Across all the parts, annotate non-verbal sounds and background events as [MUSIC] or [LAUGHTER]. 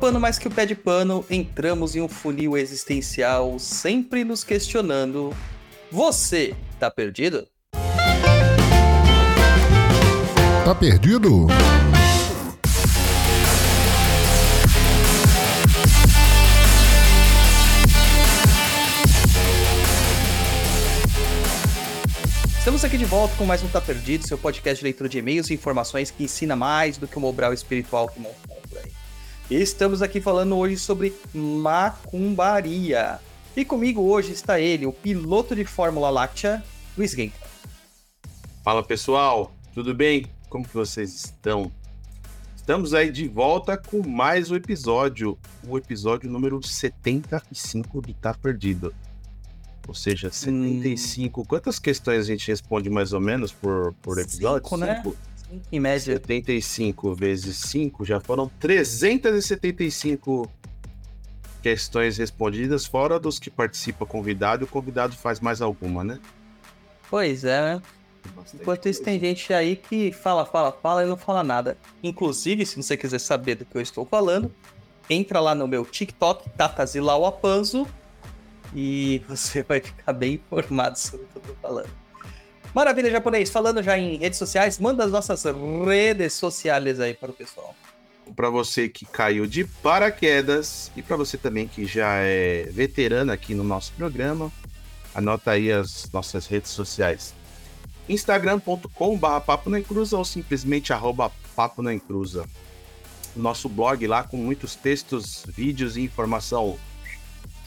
Galopando mais que o pé de pano, entramos em um funil existencial, sempre nos questionando: você tá perdido? Tá perdido? Estamos aqui de volta com mais um Tá Perdido, seu podcast de leitura de e-mails e informações que ensina mais do que o Mobral espiritual que montou. Estamos aqui falando hoje sobre macumbaria. E comigo hoje está ele, o piloto de Fórmula Láctea, Luiz Genka. Fala pessoal, tudo bem? Como que vocês estão? Estamos aí de volta com mais um episódio, o episódio número 75 do Tá Perdido. Ou seja, 75. Hum. Quantas questões a gente responde mais ou menos por, por episódio? Cinco, né? Em média. 75 vezes 5 já foram 375 questões respondidas, fora dos que participa convidado, e o convidado faz mais alguma, né? Pois é, né? Enquanto isso, tem gente aí que fala, fala, fala e não fala nada. Inclusive, se você quiser saber do que eu estou falando, entra lá no meu TikTok, Tatazilau Apanzo, e [LAUGHS] você vai ficar bem informado sobre o que eu tô falando. Maravilha, japonês. Falando já em redes sociais, manda as nossas redes sociais aí para o pessoal. Para você que caiu de paraquedas e para você também que já é veterano aqui no nosso programa, anota aí as nossas redes sociais. instagram.com.br ou simplesmente arroba papo na encruza. Nosso blog lá com muitos textos, vídeos e informação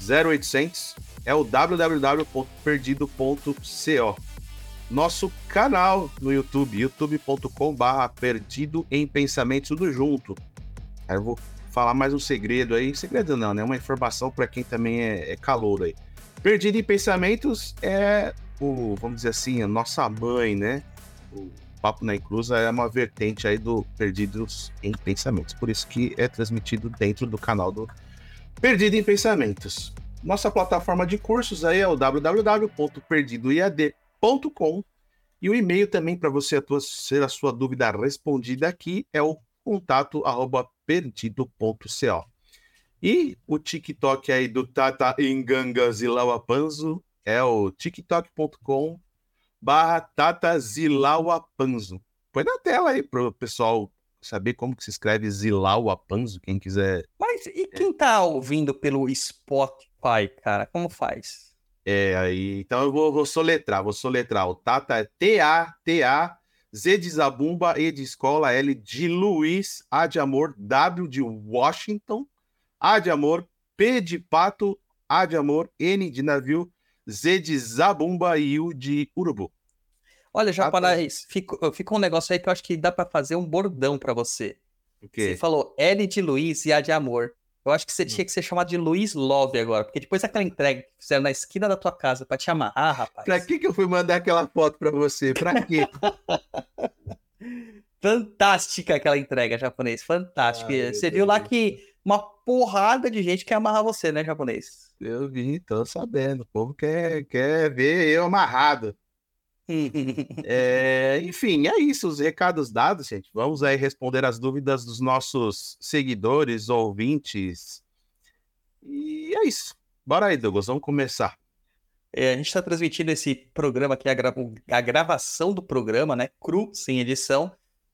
0800 é o www.perdido.co. Nosso canal no YouTube, youtube.com/barra Perdido em Pensamentos, tudo junto. Aí eu vou falar mais um segredo aí. Segredo não, né? Uma informação para quem também é, é calor aí. Perdido em Pensamentos é o, vamos dizer assim, a nossa mãe, né? O Papo na Inclusa é uma vertente aí do Perdidos em Pensamentos. Por isso que é transmitido dentro do canal do Perdido em Pensamentos. Nossa plataforma de cursos aí é o www.perdidoiad.com e o e-mail também para você ter a sua dúvida respondida aqui é o contato arroba perdido.co. E o TikTok aí do Tata Inganga Zilauapanzo é o tiktok.com barra Tata Zilauapanzo. Põe na tela aí para o pessoal saber como que se escreve Zilauapanzo, quem quiser. Mas e quem tá ouvindo pelo Spotify, cara, como faz? É, aí, então eu vou, vou soletrar, vou soletrar. O Tata é T-A-T-A, Z de Zabumba, E de escola, L de Luiz, A de amor, W de Washington, A de amor, P de pato, A de amor, N de navio, Z de Zabumba e U de urubu. Olha, japonês, ficou, ficou um negócio aí que eu acho que dá para fazer um bordão para você. Você falou L de Luiz e A de amor. Eu acho que você tinha que ser chamado de Luiz Love agora, porque depois daquela entrega que fizeram na esquina da tua casa para te amarrar, rapaz. Pra que que eu fui mandar aquela foto para você? Pra quê? [LAUGHS] Fantástica aquela entrega, japonês. Fantástica. Ai, você viu lá que uma porrada de gente quer amarrar você, né, japonês? Eu vi, tô sabendo. O povo quer, quer ver eu amarrado é, enfim, é isso, os recados dados, gente. Vamos aí responder as dúvidas dos nossos seguidores, ouvintes. E é isso. Bora aí, Douglas, vamos começar. É, a gente está transmitindo esse programa aqui, a, a, gravação do programa, né? Cru, sem edição,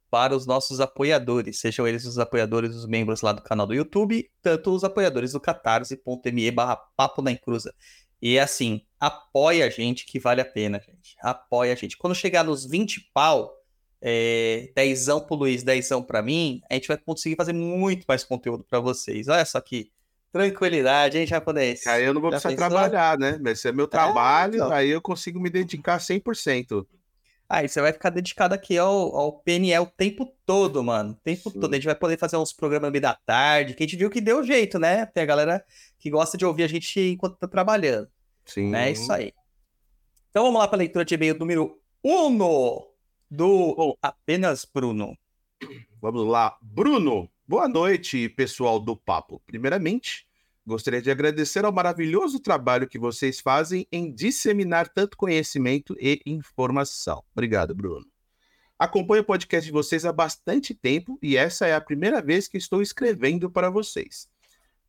para os nossos apoiadores. Sejam eles os apoiadores, os membros lá do canal do YouTube, tanto os apoiadores do catarse.me barra papo na encruza. E assim, apoia a gente que vale a pena, gente. Apoia a gente. Quando chegar nos 20 pau, é, dezão pro Luiz, dezão pra mim, a gente vai conseguir fazer muito mais conteúdo para vocês. Olha só que tranquilidade, hein, japonês? Aí eu não vou Já precisar pensou? trabalhar, né? Mas é meu é, trabalho, é, então. aí eu consigo me dedicar 100%. Aí você vai ficar dedicado aqui ao, ao PNL o tempo todo, mano. O tempo Sim. todo. A gente vai poder fazer uns programas meio da tarde, que a gente viu que deu jeito, né? Tem a galera que gosta de ouvir a gente enquanto tá trabalhando. Sim. É isso aí. Então vamos lá para a leitura de e-mail número 1 do Apenas Bruno. Vamos lá. Bruno, boa noite, pessoal do Papo. Primeiramente, Gostaria de agradecer ao maravilhoso trabalho que vocês fazem em disseminar tanto conhecimento e informação. Obrigado, Bruno. Acompanho o podcast de vocês há bastante tempo e essa é a primeira vez que estou escrevendo para vocês.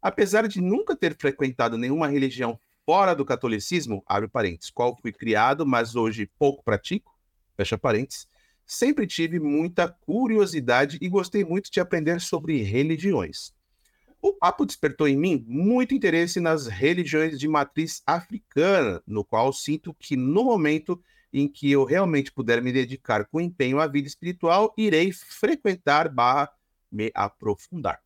Apesar de nunca ter frequentado nenhuma religião fora do catolicismo, abre parênteses, qual fui criado, mas hoje pouco pratico, fecha parênteses, sempre tive muita curiosidade e gostei muito de aprender sobre religiões. O papo despertou em mim muito interesse nas religiões de matriz africana, no qual sinto que no momento em que eu realmente puder me dedicar com empenho à vida espiritual, irei frequentar barra me aprofundar.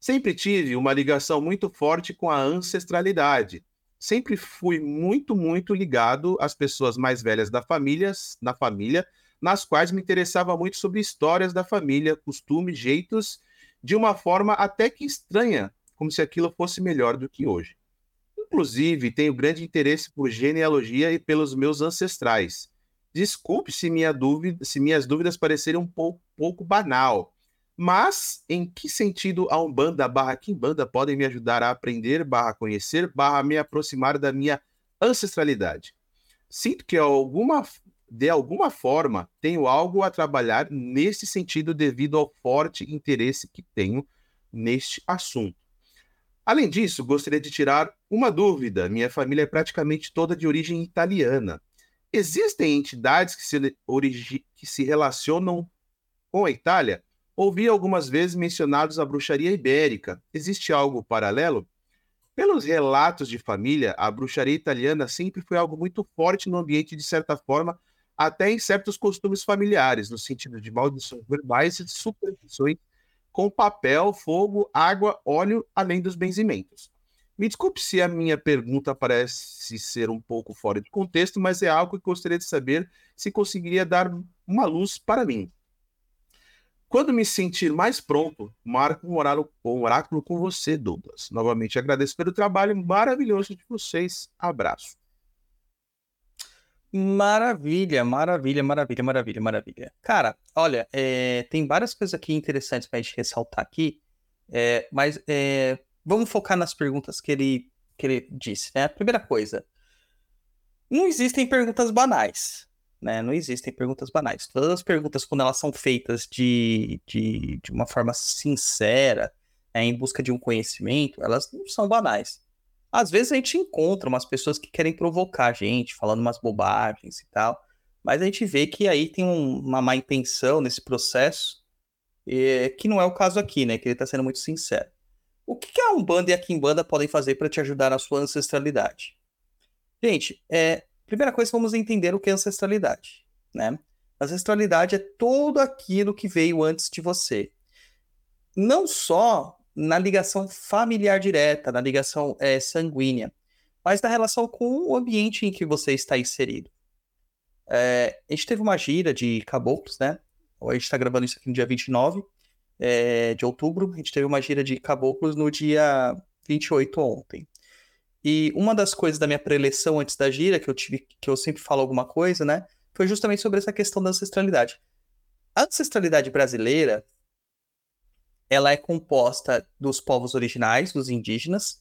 Sempre tive uma ligação muito forte com a ancestralidade. Sempre fui muito, muito ligado às pessoas mais velhas da família, na família, nas quais me interessava muito sobre histórias da família, costumes, jeitos, de uma forma até que estranha, como se aquilo fosse melhor do que hoje. Inclusive, tenho grande interesse por genealogia e pelos meus ancestrais. Desculpe se, minha dúvida, se minhas dúvidas parecerem um pouco, pouco banal, mas em que sentido a Umbanda barra Kimbanda podem me ajudar a aprender barra conhecer barra me aproximar da minha ancestralidade? Sinto que alguma, de alguma forma tenho algo a trabalhar nesse sentido devido ao forte interesse que tenho neste assunto. Além disso, gostaria de tirar uma dúvida. Minha família é praticamente toda de origem italiana. Existem entidades que se, origi... que se relacionam com a Itália? Ouvi algumas vezes mencionados a bruxaria ibérica. Existe algo paralelo? Pelos relatos de família, a bruxaria italiana sempre foi algo muito forte no ambiente, de certa forma, até em certos costumes familiares, no sentido de maldições verbais e superstições com papel, fogo, água, óleo, além dos benzimentos. Me desculpe se a minha pergunta parece ser um pouco fora de contexto, mas é algo que gostaria de saber se conseguiria dar uma luz para mim. Quando me sentir mais pronto, marco um oráculo com você, Douglas. Novamente agradeço pelo trabalho maravilhoso de vocês. Abraço. Maravilha, maravilha, maravilha, maravilha, maravilha. Cara, olha, é, tem várias coisas aqui interessantes para a gente ressaltar aqui, é, mas é, vamos focar nas perguntas que ele, que ele disse, né? Primeira coisa, não existem perguntas banais, né? Não existem perguntas banais. Todas as perguntas, quando elas são feitas de, de, de uma forma sincera, é, em busca de um conhecimento, elas não são banais. Às vezes a gente encontra umas pessoas que querem provocar a gente, falando umas bobagens e tal, mas a gente vê que aí tem um, uma má intenção nesse processo, e, que não é o caso aqui, né? Que ele está sendo muito sincero. O que, que a Umbanda e a Kimbanda podem fazer para te ajudar na sua ancestralidade? Gente, é, primeira coisa, vamos entender o que é ancestralidade, né? Ancestralidade é tudo aquilo que veio antes de você. Não só na ligação familiar direta, na ligação é, sanguínea, mas na relação com o ambiente em que você está inserido. É, a gente teve uma gira de caboclos, né? A gente está gravando isso aqui no dia 29 é, de outubro. A gente teve uma gira de caboclos no dia 28 ontem. E uma das coisas da minha preleção antes da gira, que eu tive, que eu sempre falo alguma coisa, né? Foi justamente sobre essa questão da ancestralidade. A ancestralidade brasileira, ela é composta dos povos originais, dos indígenas.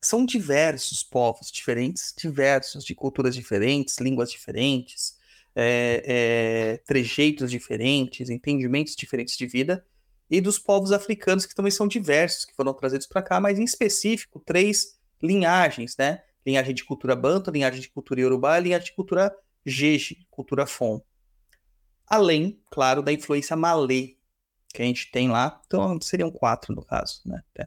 São diversos povos diferentes, diversos, de culturas diferentes, línguas diferentes, é, é, trejeitos diferentes, entendimentos diferentes de vida, e dos povos africanos, que também são diversos, que foram trazidos para cá, mas em específico, três linhagens, né? Linhagem de cultura banto, linhagem de cultura yorubá e linhagem de cultura jeje, cultura fon. Além, claro, da influência malê, que a gente tem lá. Então, seriam quatro no caso, né? É.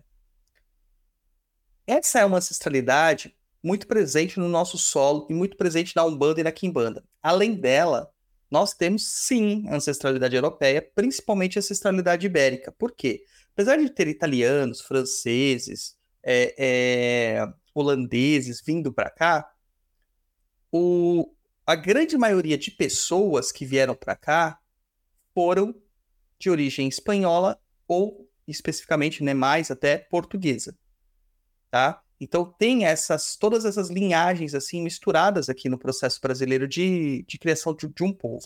Essa é uma ancestralidade muito presente no nosso solo e muito presente na Umbanda e na Quimbanda. Além dela, nós temos sim ancestralidade europeia, principalmente ancestralidade ibérica. Por quê? Apesar de ter italianos, franceses, é, é, holandeses vindo para cá, o, a grande maioria de pessoas que vieram para cá foram de origem espanhola ou especificamente, né, mais até portuguesa, tá? Então tem essas todas essas linhagens assim misturadas aqui no processo brasileiro de, de criação de, de um povo.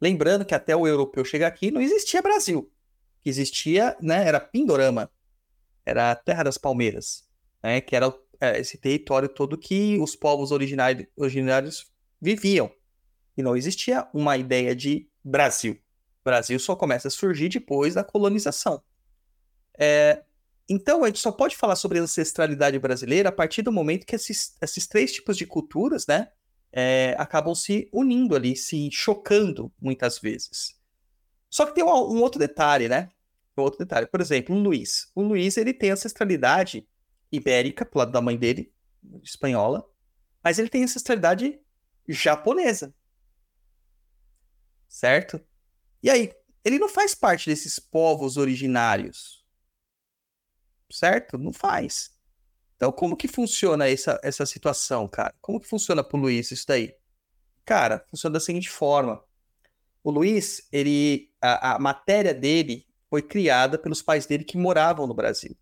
Lembrando que até o europeu chegar aqui não existia Brasil, que existia, né, era Pindorama, era a Terra das Palmeiras, né, que era é, esse território todo que os povos originários, originários viviam E não existia uma ideia de Brasil. O Brasil só começa a surgir depois da colonização. É, então, a gente só pode falar sobre ancestralidade brasileira a partir do momento que esses, esses três tipos de culturas, né, é, acabam se unindo ali, se chocando muitas vezes. Só que tem um, um outro detalhe, né? Um outro detalhe. Por exemplo, o Luiz. O Luiz, ele tem ancestralidade ibérica, pro lado da mãe dele, espanhola, mas ele tem ancestralidade japonesa. Certo? E aí, ele não faz parte desses povos originários. Certo? Não faz. Então, como que funciona essa, essa situação, cara? Como que funciona pro Luiz isso daí? Cara, funciona da seguinte forma. O Luiz, ele, a, a matéria dele foi criada pelos pais dele que moravam no Brasil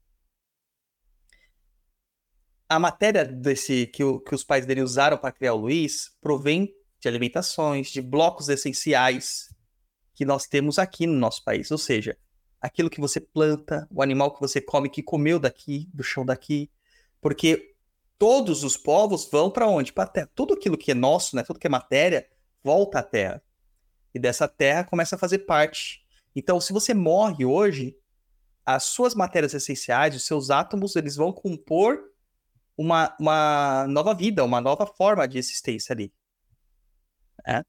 a matéria desse que, o, que os pais dele usaram para criar o Luiz provém de alimentações, de blocos essenciais que nós temos aqui no nosso país. Ou seja, aquilo que você planta, o animal que você come, que comeu daqui, do chão daqui. Porque todos os povos vão para onde? Para a terra. Tudo aquilo que é nosso, né? tudo que é matéria, volta à terra. E dessa terra começa a fazer parte. Então, se você morre hoje, as suas matérias essenciais, os seus átomos, eles vão compor uma, uma nova vida, uma nova forma de existência ali. É.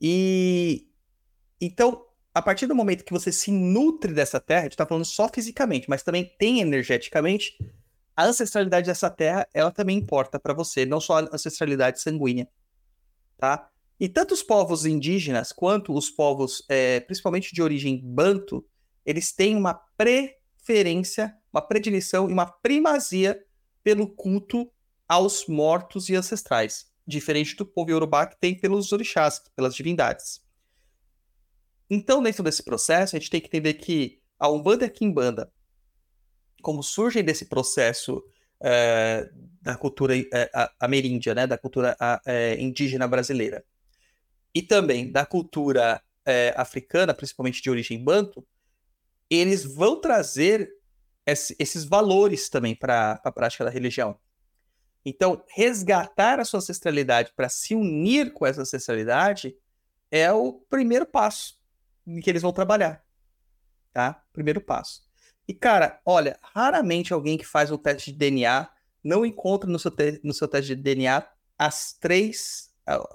E então, a partir do momento que você se nutre dessa terra, a gente está falando só fisicamente, mas também tem energeticamente, a ancestralidade dessa terra, ela também importa para você, não só a ancestralidade sanguínea, tá? E tanto os povos indígenas quanto os povos, é, principalmente de origem banto, eles têm uma preferência uma predileção e uma primazia pelo culto aos mortos e ancestrais, diferente do povo iorubá que tem pelos orixás, pelas divindades. Então, dentro desse processo, a gente tem que entender que a Umbanda e a Kimbanda, como surgem desse processo é, da cultura é, ameríndia, né, da cultura é, indígena brasileira, e também da cultura africana, principalmente de origem banto, eles vão trazer esses valores também para a prática da religião. Então, resgatar a sua ancestralidade para se unir com essa ancestralidade é o primeiro passo em que eles vão trabalhar. Tá? Primeiro passo. E, cara, olha, raramente alguém que faz o teste de DNA não encontra no seu, no seu teste de DNA as três,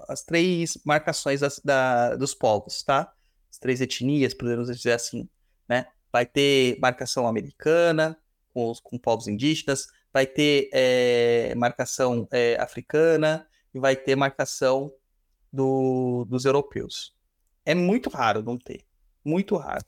as três marcações das, da, dos povos, tá? As três etnias, podemos dizer assim, né? vai ter marcação americana com, os, com povos indígenas, vai ter é, marcação é, africana e vai ter marcação do, dos europeus. É muito raro não ter. Muito raro.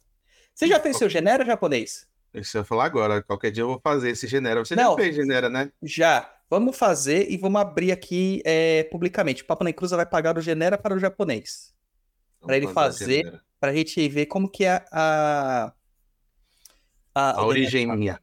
Você já fez seu genera japonês? Isso eu ia falar agora. Qualquer dia eu vou fazer esse genera. Você não, já fez genera, né? Já. Vamos fazer e vamos abrir aqui é, publicamente. O Papo na Cruza vai pagar o genera para o japonês. Para ele fazer, para a gente ver como que é a, a, a origem minha.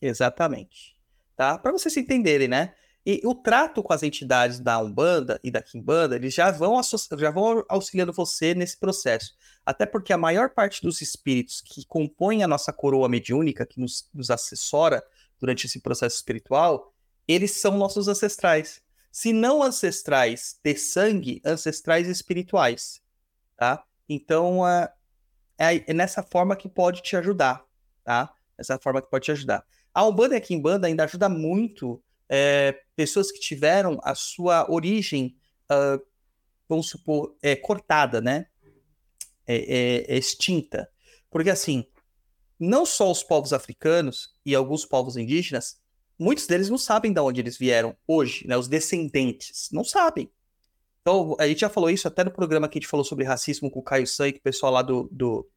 Exatamente. Tá? Para vocês entenderem, né? E o trato com as entidades da Umbanda e da Kimbanda, eles já vão, já vão auxiliando você nesse processo. Até porque a maior parte dos espíritos que compõem a nossa coroa mediúnica, que nos, nos assessora durante esse processo espiritual, eles são nossos ancestrais. Se não ancestrais de sangue, ancestrais espirituais. Tá? Então, é, é nessa forma que pode te ajudar tá? Essa forma que pode te ajudar. A Umbanda e a Kimbanda ainda ajuda muito é, pessoas que tiveram a sua origem, uh, vamos supor, é, cortada, né? É, é, é, extinta. Porque, assim, não só os povos africanos e alguns povos indígenas, muitos deles não sabem de onde eles vieram hoje, né? Os descendentes, não sabem. Então, a gente já falou isso até no programa que a gente falou sobre racismo com o Caio San, que o pessoal lá do, do,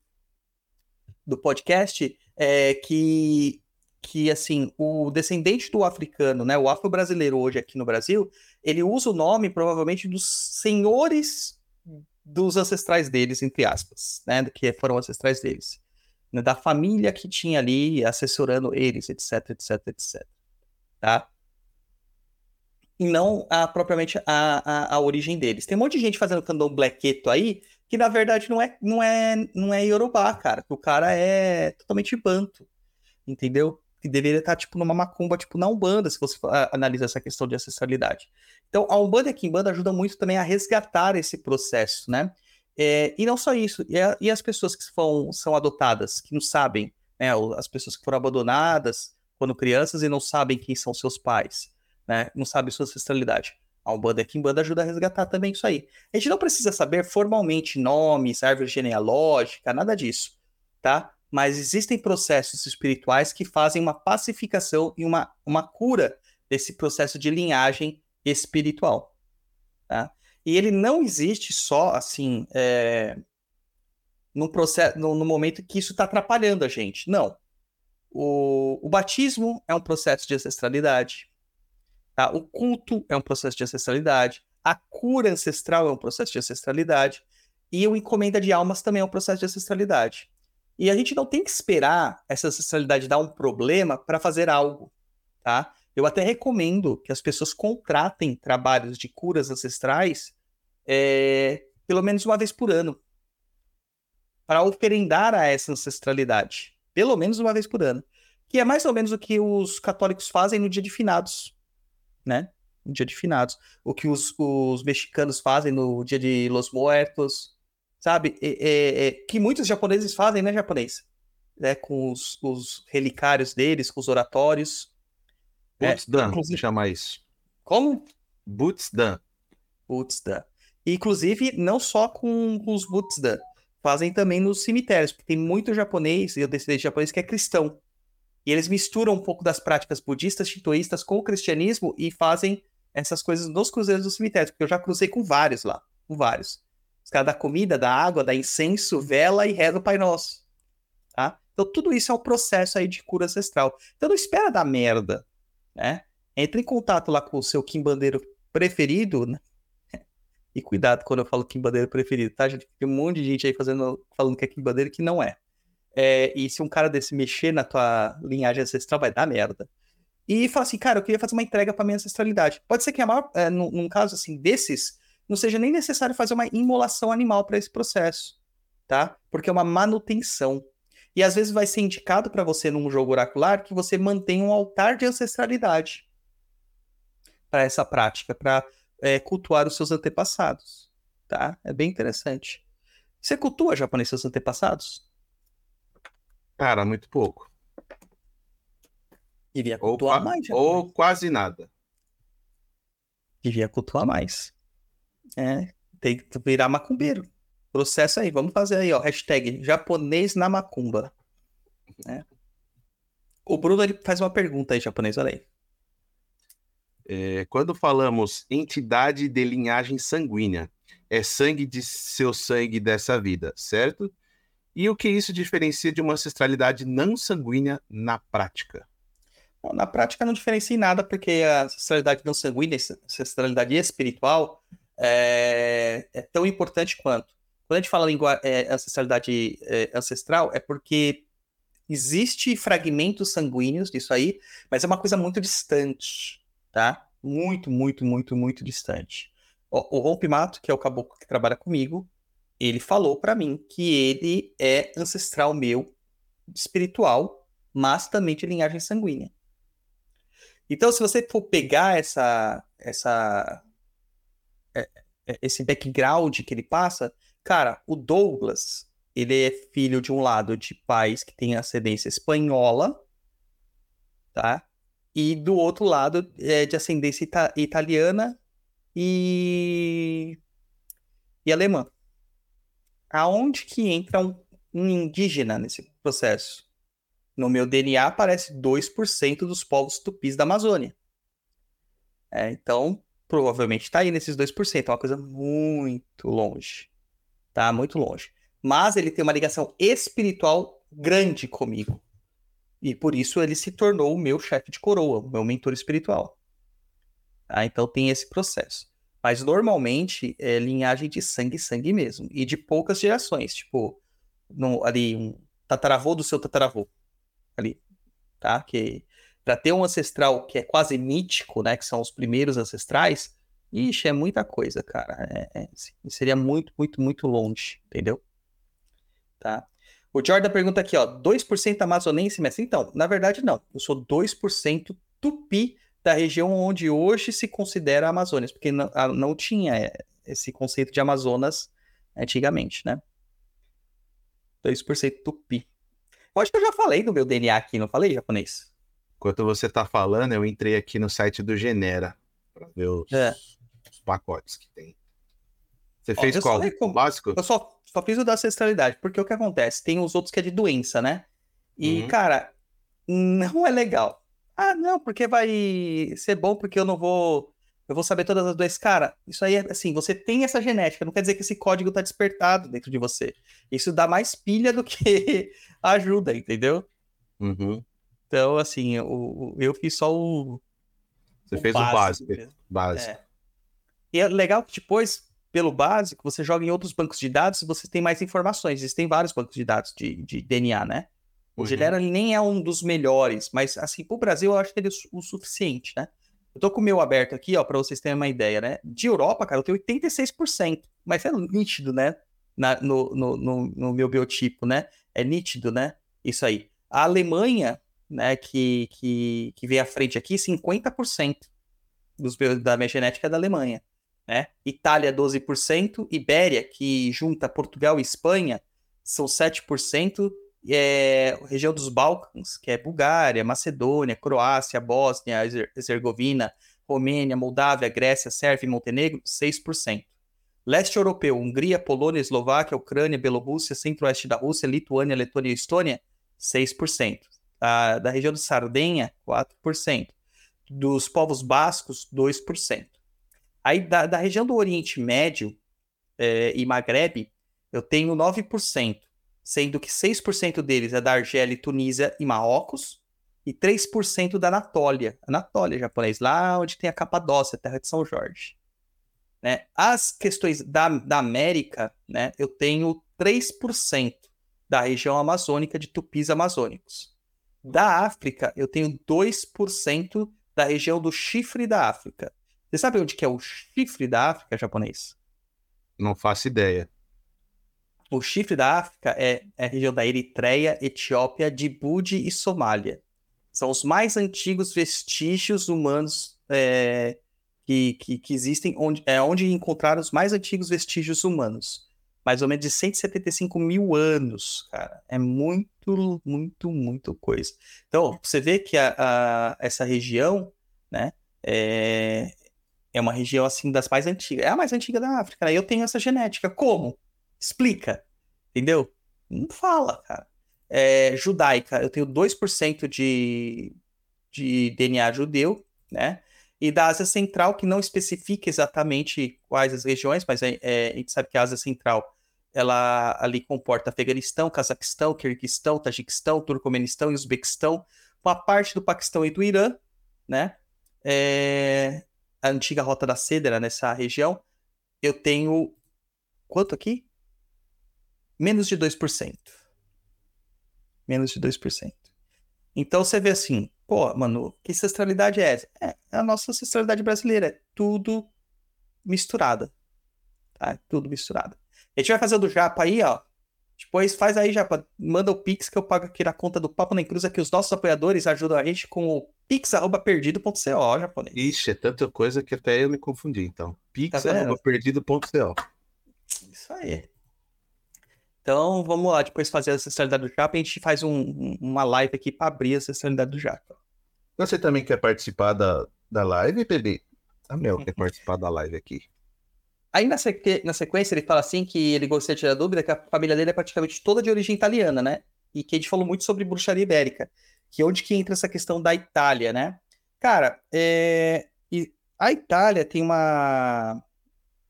do podcast, é, que, que assim, o descendente do africano, né, o afro-brasileiro hoje aqui no Brasil, ele usa o nome provavelmente dos senhores dos ancestrais deles, entre aspas, né, que foram ancestrais deles, né, da família que tinha ali assessorando eles, etc, etc, etc, tá? E não a, propriamente a, a, a origem deles. Tem um monte de gente fazendo candomblé aí que na verdade não é, não é, não é Yorubá, cara. Que o cara é totalmente banto, entendeu? Que deveria estar, tipo, numa macumba, tipo, na Umbanda, se você analisa essa questão de ancestralidade. Então, a Umbanda e a Kimbanda ajudam muito também a resgatar esse processo, né? É, e não só isso, e, a, e, as pessoas que são, são adotadas, que não sabem, né? As pessoas que foram abandonadas quando crianças e não sabem quem são seus pais, né? Não sabem sua ancestralidade. A Umbanda e a Kimbanda ajuda a resgatar também isso aí. A gente não precisa saber formalmente nomes, árvore genealógica, nada disso, tá? Mas existem processos espirituais que fazem uma pacificação e uma, uma cura desse processo de linhagem espiritual, tá? E ele não existe só, assim, é... no, processo, no, no momento que isso está atrapalhando a gente. Não. O, o batismo é um processo de ancestralidade, Tá? O culto é um processo de ancestralidade. A cura ancestral é um processo de ancestralidade. E o encomenda de almas também é um processo de ancestralidade. E a gente não tem que esperar essa ancestralidade dar um problema para fazer algo, tá? Eu até recomendo que as pessoas contratem trabalhos de curas ancestrais é, pelo menos uma vez por ano para oferendar a essa ancestralidade, pelo menos uma vez por ano, que é mais ou menos o que os católicos fazem no dia de finados né? No dia de finados. O que os, os mexicanos fazem no dia de Los Muertos, sabe? É, é, que muitos japoneses fazem, né, japonês? Né? Com os, os relicários deles, com os oratórios. Butsudan, é, se chama isso. Como? Butsudan. Butsudan. Inclusive, não só com, os Butsudan, fazem também nos cemitérios, porque tem muito japonês, e eu descendente japonês, que é cristão. E eles misturam um pouco das práticas budistas, shintoístas com o cristianismo e fazem essas coisas nos cruzeiros do cemitério, porque eu já cruzei com vários lá, com vários. Os caras da comida, da água, da incenso, vela e reza o Pai Nosso. Tá? Então tudo isso é um processo aí de cura ancestral. Então não espera dar merda, né? Entre em contato lá com o seu quimbandeiro preferido, né? E cuidado quando eu falo quimbandeiro preferido, tá, gente? Tem um monte de gente aí fazendo, falando que é quimbandeiro que não é. É, e se um cara desse mexer na tua linhagem ancestral, vai dar merda. E fala assim, cara, eu queria fazer uma entrega para minha ancestralidade. Pode ser que a maior, é, num, num, caso assim desses, não seja nem necessário fazer uma imolação animal para esse processo, tá? Porque é uma manutenção. E às vezes vai ser indicado para você num jogo oracular que você mantenha um altar de ancestralidade para essa prática, para é, cultuar os seus antepassados, tá? É bem interessante. Você cultua japonês seus antepassados? Cara, muito pouco. Devia cultuar ou, mais. Ou quase nada. Devia cultuar mais. É, tem que virar macumbeiro. Processo aí, vamos fazer aí, ó. Hashtag japonês na macumba. É. O Bruno ele faz uma pergunta aí, japonês, olha aí. É, quando falamos entidade de linhagem sanguínea, é sangue de seu sangue dessa vida, certo? E o que isso diferencia de uma ancestralidade não sanguínea na prática? Bom, na prática não diferencia em nada, porque a ancestralidade não sanguínea, a ancestralidade espiritual, é, é, tão importante quanto. Quando a gente fala língua, é, ancestralidade é, ancestral, é porque existe fragmentos sanguíneos disso aí, mas é uma coisa muito distante, tá? Muito, muito, muito, muito distante. O, o Rompimato, que é o caboclo que trabalha comigo, ele falou para mim que ele é ancestral meu, espiritual, mas também de linhagem sanguínea. Então, se você for pegar essa, essa, esse background que ele passa, cara, o Douglas, ele é filho de um lado de pais que têm ascendência espanhola, tá? E do outro lado é de ascendência ita italiana e, e alemã aonde que entra um, um indígena nesse processo? No meu DNA aparece 2% dos povos tupis da Amazônia. É, então, provavelmente está aí nesses 2%. É uma coisa muito longe. Tá? Muito longe. Mas ele tem uma ligação espiritual grande comigo. E por isso ele se tornou o meu chefe de coroa, o meu mentor espiritual. Tá? Então tem esse processo. Mas normalmente é linhagem de sangue, sangue mesmo. E de poucas gerações. Tipo, no, ali, um tataravô do seu tataravô. Ali. Tá? Que para ter um ancestral que é quase mítico, né? Que são os primeiros ancestrais. Ixi, é muita coisa, cara. É, é, seria muito, muito, muito longe, entendeu? Tá? O Jordan pergunta aqui, ó, 2% amazonense, mas então, na verdade não. Eu sou 2% tupi da região onde hoje se considera Amazônia, porque não, não tinha é, esse conceito de Amazonas antigamente, né? 2% tupi. Eu acho que eu já falei do meu DNA aqui, não falei japonês? Enquanto você tá falando, eu entrei aqui no site do Genera para ver os, É. os pacotes que tem. Você Ó, fez qual? falei com- O básico? Eu só, só fiz o da ancestralidade, porque o que acontece? Tem os outros que é de doença, né? E, Uhum. cara, não é legal. Ah, não, porque vai ser bom porque eu não vou. Eu vou saber todas as doenças. Cara, isso aí é assim, você tem essa genética, não quer dizer que esse código tá despertado dentro de você. Isso dá mais pilha do que [LAUGHS] ajuda, entendeu? Uhum. Então, assim, o, o- eu fiz só o. Você fez o básico. básico. É. E é legal que depois, pelo básico, você joga em outros bancos de dados e você tem mais informações. Existem vários bancos de dados de, de DNA, né? O Uhum. Genera nem é um dos melhores, mas assim, pro Brasil eu acho que ele é o suficiente, né? Eu tô com o meu aberto aqui, ó, pra vocês terem uma ideia, né? De Europa, cara, eu tenho 86%, mas é nítido, né? Na- no, no, no, no meu biotipo, né? É nítido, né? Isso aí. A Alemanha, né, que, que, que vem à frente aqui, 50% dos, da minha genética é da Alemanha, né? Itália, 12%, Ibéria, que junta Portugal e Espanha, são 7%, é, região dos Balcãs, que é Bulgária, Macedônia, Croácia, Bósnia, Herze- Herzegovina, Romênia, Moldávia, Grécia, Sérvia e Montenegro, 6%. Leste europeu, Hungria, Polônia, Eslováquia, Ucrânia, Bielorrússia, centro-oeste da Rússia, Lituânia, Letônia e Estônia, 6%. Da região de Sardenha, 4%. Dos povos bascos, 2%. Aí da, da região do Oriente Médio eh, e Maghreb, eu tenho 9%, sendo que 6% deles é da Argélia, Tunísia e Marrocos, e 3% da Anatólia, Anatólia japonês, lá onde tem a Capadócia, terra de São Jorge. Né? As questões da, da América, né, eu tenho 3% da região amazônica de tupis amazônicos. Da África, eu tenho 2% da região do chifre da África. Você sabe onde que é o chifre da África japonês? Não faço ideia. O chifre da África é, é a região da Eritreia, Etiópia, Djibouti e Somália. São os mais antigos vestígios humanos é, que, que, que existem, onde, é onde encontraram os mais antigos vestígios humanos. Mais ou menos de 175 mil anos, cara. É muito, muito, muito coisa. Então, você vê que a, a- essa região, né, é, é uma região, assim, das mais antigas. É a mais antiga da África, né? Eu tenho essa genética. Como? Explica. Entendeu? Não fala, cara. É, judaica, eu tenho 2% de, de DNA judeu, né? E da Ásia Central, que não especifica exatamente quais as regiões, mas é- é, a gente sabe que a Ásia Central ela ali comporta Afeganistão, Cazaquistão, Quirguistão, Tajiquistão, Turcomenistão e Uzbequistão, uma parte do Paquistão e do Irã, né? É, a antiga Rota da Seda nessa região. Eu tenho quanto aqui? Menos de 2%. Menos de 2%. Então você vê assim, pô, mano, que ancestralidade é essa? É, é a nossa ancestralidade brasileira, é tudo misturada. Tá? É Tudo misturado. A gente vai fazer o do Japa aí, ó. Depois faz aí, Japa. Manda o Pix que eu pago aqui na conta do Papo Nem Cruz, que os nossos apoiadores ajudam a gente com o pix.perdido.co, japonês. Ixi, é tanta coisa que até eu me confundi, então. Tá pix.perdido.co. Isso aí. Então, vamos lá, depois fazer a ancestralidade do Japa, a gente faz um- um- uma live aqui pra abrir a ancestralidade do Japa. Você também quer participar da, da live, bebê? A Mel quer [LAUGHS] participar da live aqui. Aí na, seque- na sequência ele fala assim que ele gostaria de tirar dúvida que a família dele é praticamente toda de origem italiana, né? E que a gente falou muito sobre bruxaria ibérica, que é onde que entra essa questão da Itália, né? Cara, é, a Itália tem uma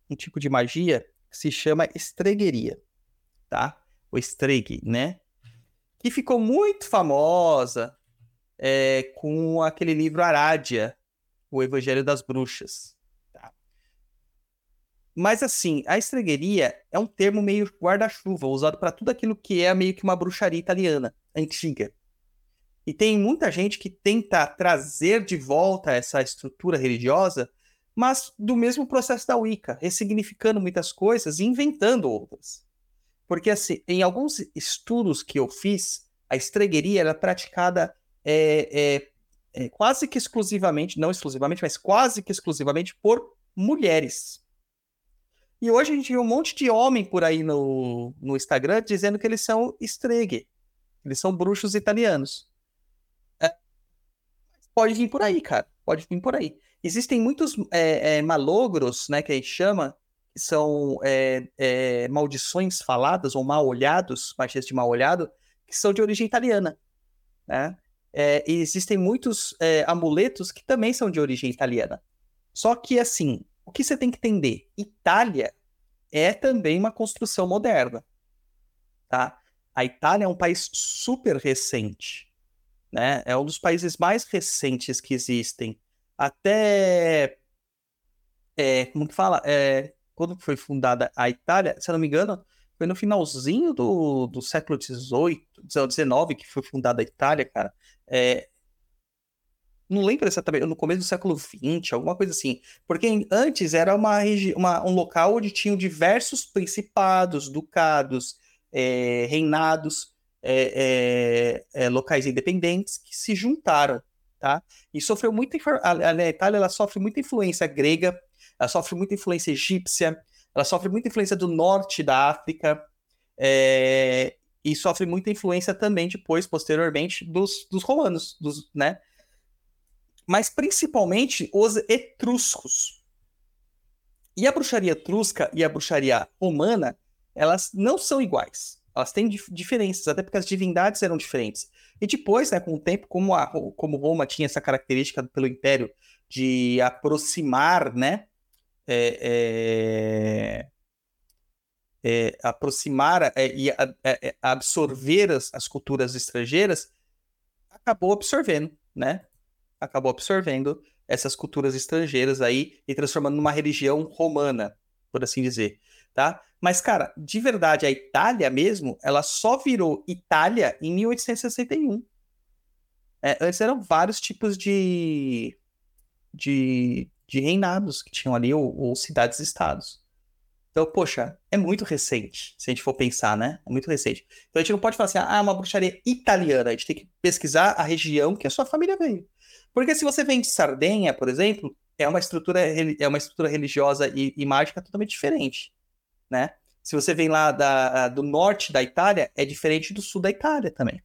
um tipo de magia que se chama estregueria, tá? O estreghe, né? Que ficou muito famosa é, com aquele livro Arádia, o Evangelho das Bruxas. Mas assim, a estregueria é um termo meio guarda-chuva, usado para tudo aquilo que é meio que uma bruxaria italiana, antiga. E tem muita gente que tenta trazer de volta essa estrutura religiosa, mas do mesmo processo da Wicca, ressignificando muitas coisas e inventando outras. Porque, assim, em alguns estudos que eu fiz, a estregueria era praticada é, é, é, quase que exclusivamente, não exclusivamente, mas quase que exclusivamente por mulheres. E hoje a gente vê um monte de homem por aí no, no Instagram dizendo que eles são estregue. Eles são bruxos italianos. É, pode vir por aí, cara. Pode vir por aí. Existem muitos é, é, malogros, né, que a gente chama, que são é, é, maldições faladas ou mal olhados, magias de mal olhado, que são de origem italiana. Né? É, existem muitos é, amuletos que também são de origem italiana. Só que, assim, o que você tem que entender? Itália é também uma construção moderna. Tá? A Itália é um país super recente. Né? É um dos países mais recentes que existem. Até. É, como que fala? É, quando foi fundada a Itália, se eu não me engano, foi no finalzinho do, do século XVIII, XIX, que foi fundada a Itália, cara. É, não lembro exatamente, no começo do século XX, alguma coisa assim. Porque antes era uma, uma um local onde tinham diversos principados, ducados, é, reinados, é, é, locais independentes que se juntaram, tá? E sofreu muita... A, a Itália, ela sofre muita influência grega, ela sofre muita influência egípcia, ela sofre muita influência do norte da África, e sofre muita influência também depois, posteriormente, dos, dos romanos, dos, né? Mas principalmente os etruscos. E a bruxaria etrusca e a bruxaria romana, elas não são iguais. Elas têm dif diferenças, até porque as divindades eram diferentes. E depois, né, com o tempo, como, a, como Roma tinha essa característica pelo Império de aproximar, né, é, é, é, aproximar é, e é, absorver as, as, culturas estrangeiras, acabou absorvendo, né? Acabou absorvendo essas culturas estrangeiras aí e transformando numa religião romana, por assim dizer, tá? Mas, cara, de verdade, a Itália mesmo, ela só virou Itália em 1861. É, antes eram vários tipos de, de, de reinados que tinham ali, ou, ou cidades-estados. Então, poxa, é muito recente, se a gente for pensar, né? É muito recente. Então a gente não pode falar assim, ah, é uma bruxaria italiana. A gente tem que pesquisar a região que a sua família veio. Porque se você vem de Sardenha, por exemplo, é uma estrutura, é uma estrutura religiosa e, e mágica totalmente diferente, né? Se você vem lá da, do norte da Itália, é diferente do sul da Itália também.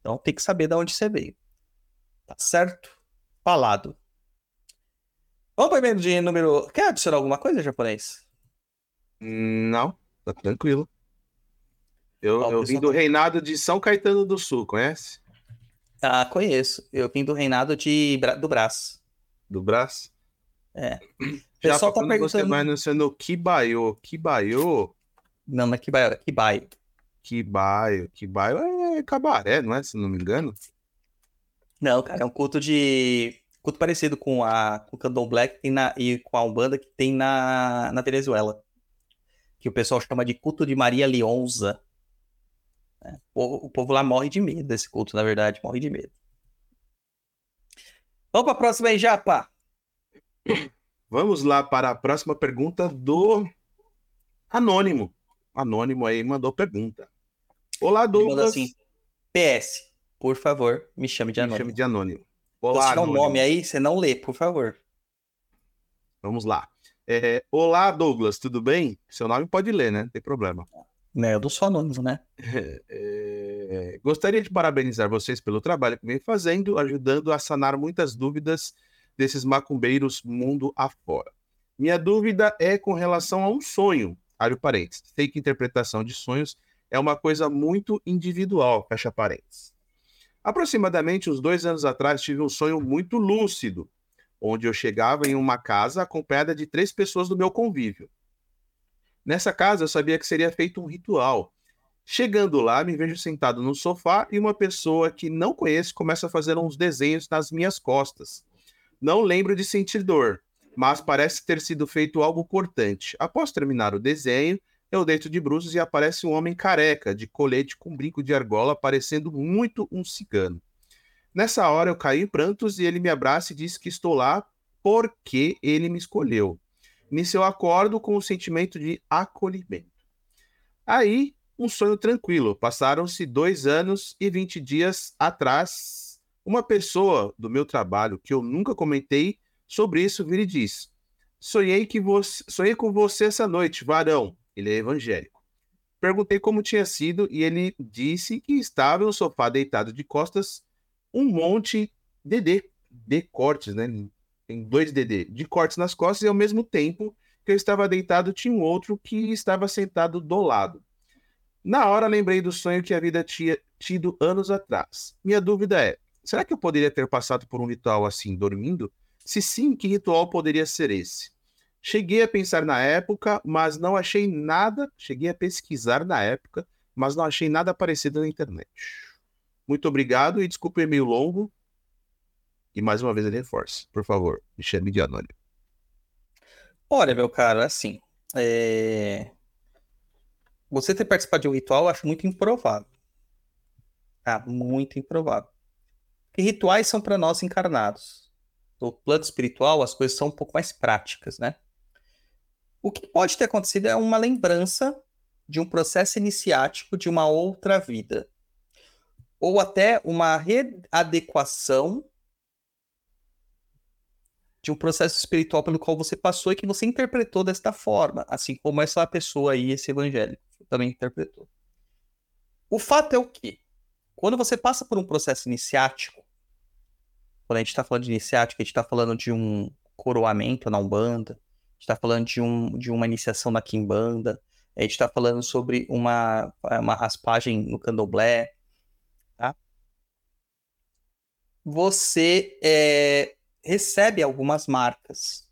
Então tem que saber de onde você veio. Tá certo? Falado. Vamos para o e-mail de número. Quer adicionar alguma coisa, japonês? Não, tá tranquilo. Eu, eu vim do reinado de São Caetano do Sul, conhece? Ah, conheço. Eu vim do reinado de, do Brás. Do Brás? É. O pessoal tá perguntando... Você vai no Kibayo. Kibayo? Não, não é Kibayo, é. Kibaio. Kibaio é cabaré, não é? Se não me engano. Não, cara, é um culto de culto parecido com, a, com o Candomblé que tem na, e com a Umbanda que tem na, na Venezuela. Que o pessoal chama de culto de Maria Leonza. O, povo lá morre de medo desse culto, na verdade, morre de medo. Vamos para a próxima aí, Japa. Vamos lá para a próxima pergunta do Anônimo. Anônimo aí mandou pergunta. Olá, Douglas. Assim, PS, por favor, me chame de Anônimo. Me chame de Anônimo. Olá, Você um nome aí, você não lê, por favor. Vamos lá. É, Olá, Douglas, tudo bem? Seu nome pode ler, né? Não tem problema. Né, sou anônimo, né? [LAUGHS] É, gostaria de parabenizar vocês pelo trabalho que vem fazendo, ajudando a sanar muitas dúvidas desses macumbeiros mundo afora. Minha dúvida é com relação a um sonho. Abre parênteses. Sei que interpretação de sonhos é uma coisa muito individual, fecha parênteses. Aproximadamente uns dois anos atrás, tive um sonho muito lúcido, onde eu chegava em uma casa acompanhada de três pessoas do meu convívio. Nessa casa, eu sabia que seria feito um ritual. Chegando lá, me vejo sentado no sofá e uma pessoa que não conheço começa a fazer uns desenhos nas minhas costas. Não lembro de sentir dor, mas parece ter sido feito algo cortante. Após terminar o desenho, eu deito de bruços e aparece um homem careca, de colete com brinco de argola, parecendo muito um cigano. Nessa hora eu caí em prantos e ele me abraça e diz que estou lá porque ele me escolheu. Nisso eu acordo com o sentimento de acolhimento. Aí, um sonho tranquilo. Passaram-se dois anos e 20 dias atrás. Uma pessoa do meu trabalho, que eu nunca comentei sobre isso, vira e diz: Sonhei, que você... Sonhei com você essa noite, varão. Ele é evangélico. Perguntei como tinha sido e ele disse que estava no sofá deitado de costas, um monte de, de, de cortes, né? Tem dois DD de cortes nas costas e ao mesmo tempo que eu estava deitado tinha um outro que estava sentado do lado. Na hora lembrei do sonho que a vida tinha tido anos atrás. Minha dúvida é: será que eu poderia ter passado por um ritual assim dormindo? Se sim, que ritual poderia ser esse? Cheguei a pensar na época, mas não achei nada. Cheguei a pesquisar na época, mas não achei nada parecido na internet. Muito obrigado e desculpe o e-mail longo. E mais uma vez ele reforça. Por favor, me chame de anônimo. Olha, meu caro, assim. É... Você ter participado de um ritual eu acho muito improvável. Tá? Muito improvável. Porque rituais são para nós encarnados. No plano espiritual, as coisas são um pouco mais práticas, né? O que pode ter acontecido é uma lembrança de um processo iniciático de uma outra vida. Ou até uma readequação de um processo espiritual pelo qual você passou e que você interpretou desta forma, assim como essa pessoa aí, esse evangélico, também interpretou. O fato é o quê? Quando você passa por um processo iniciático, quando a gente está falando de iniciático, a gente está falando de um coroamento na Umbanda, a gente está falando de, um, de uma iniciação na Kimbanda, a gente está falando sobre uma, uma raspagem no candomblé, tá? Você é, recebe algumas marcas.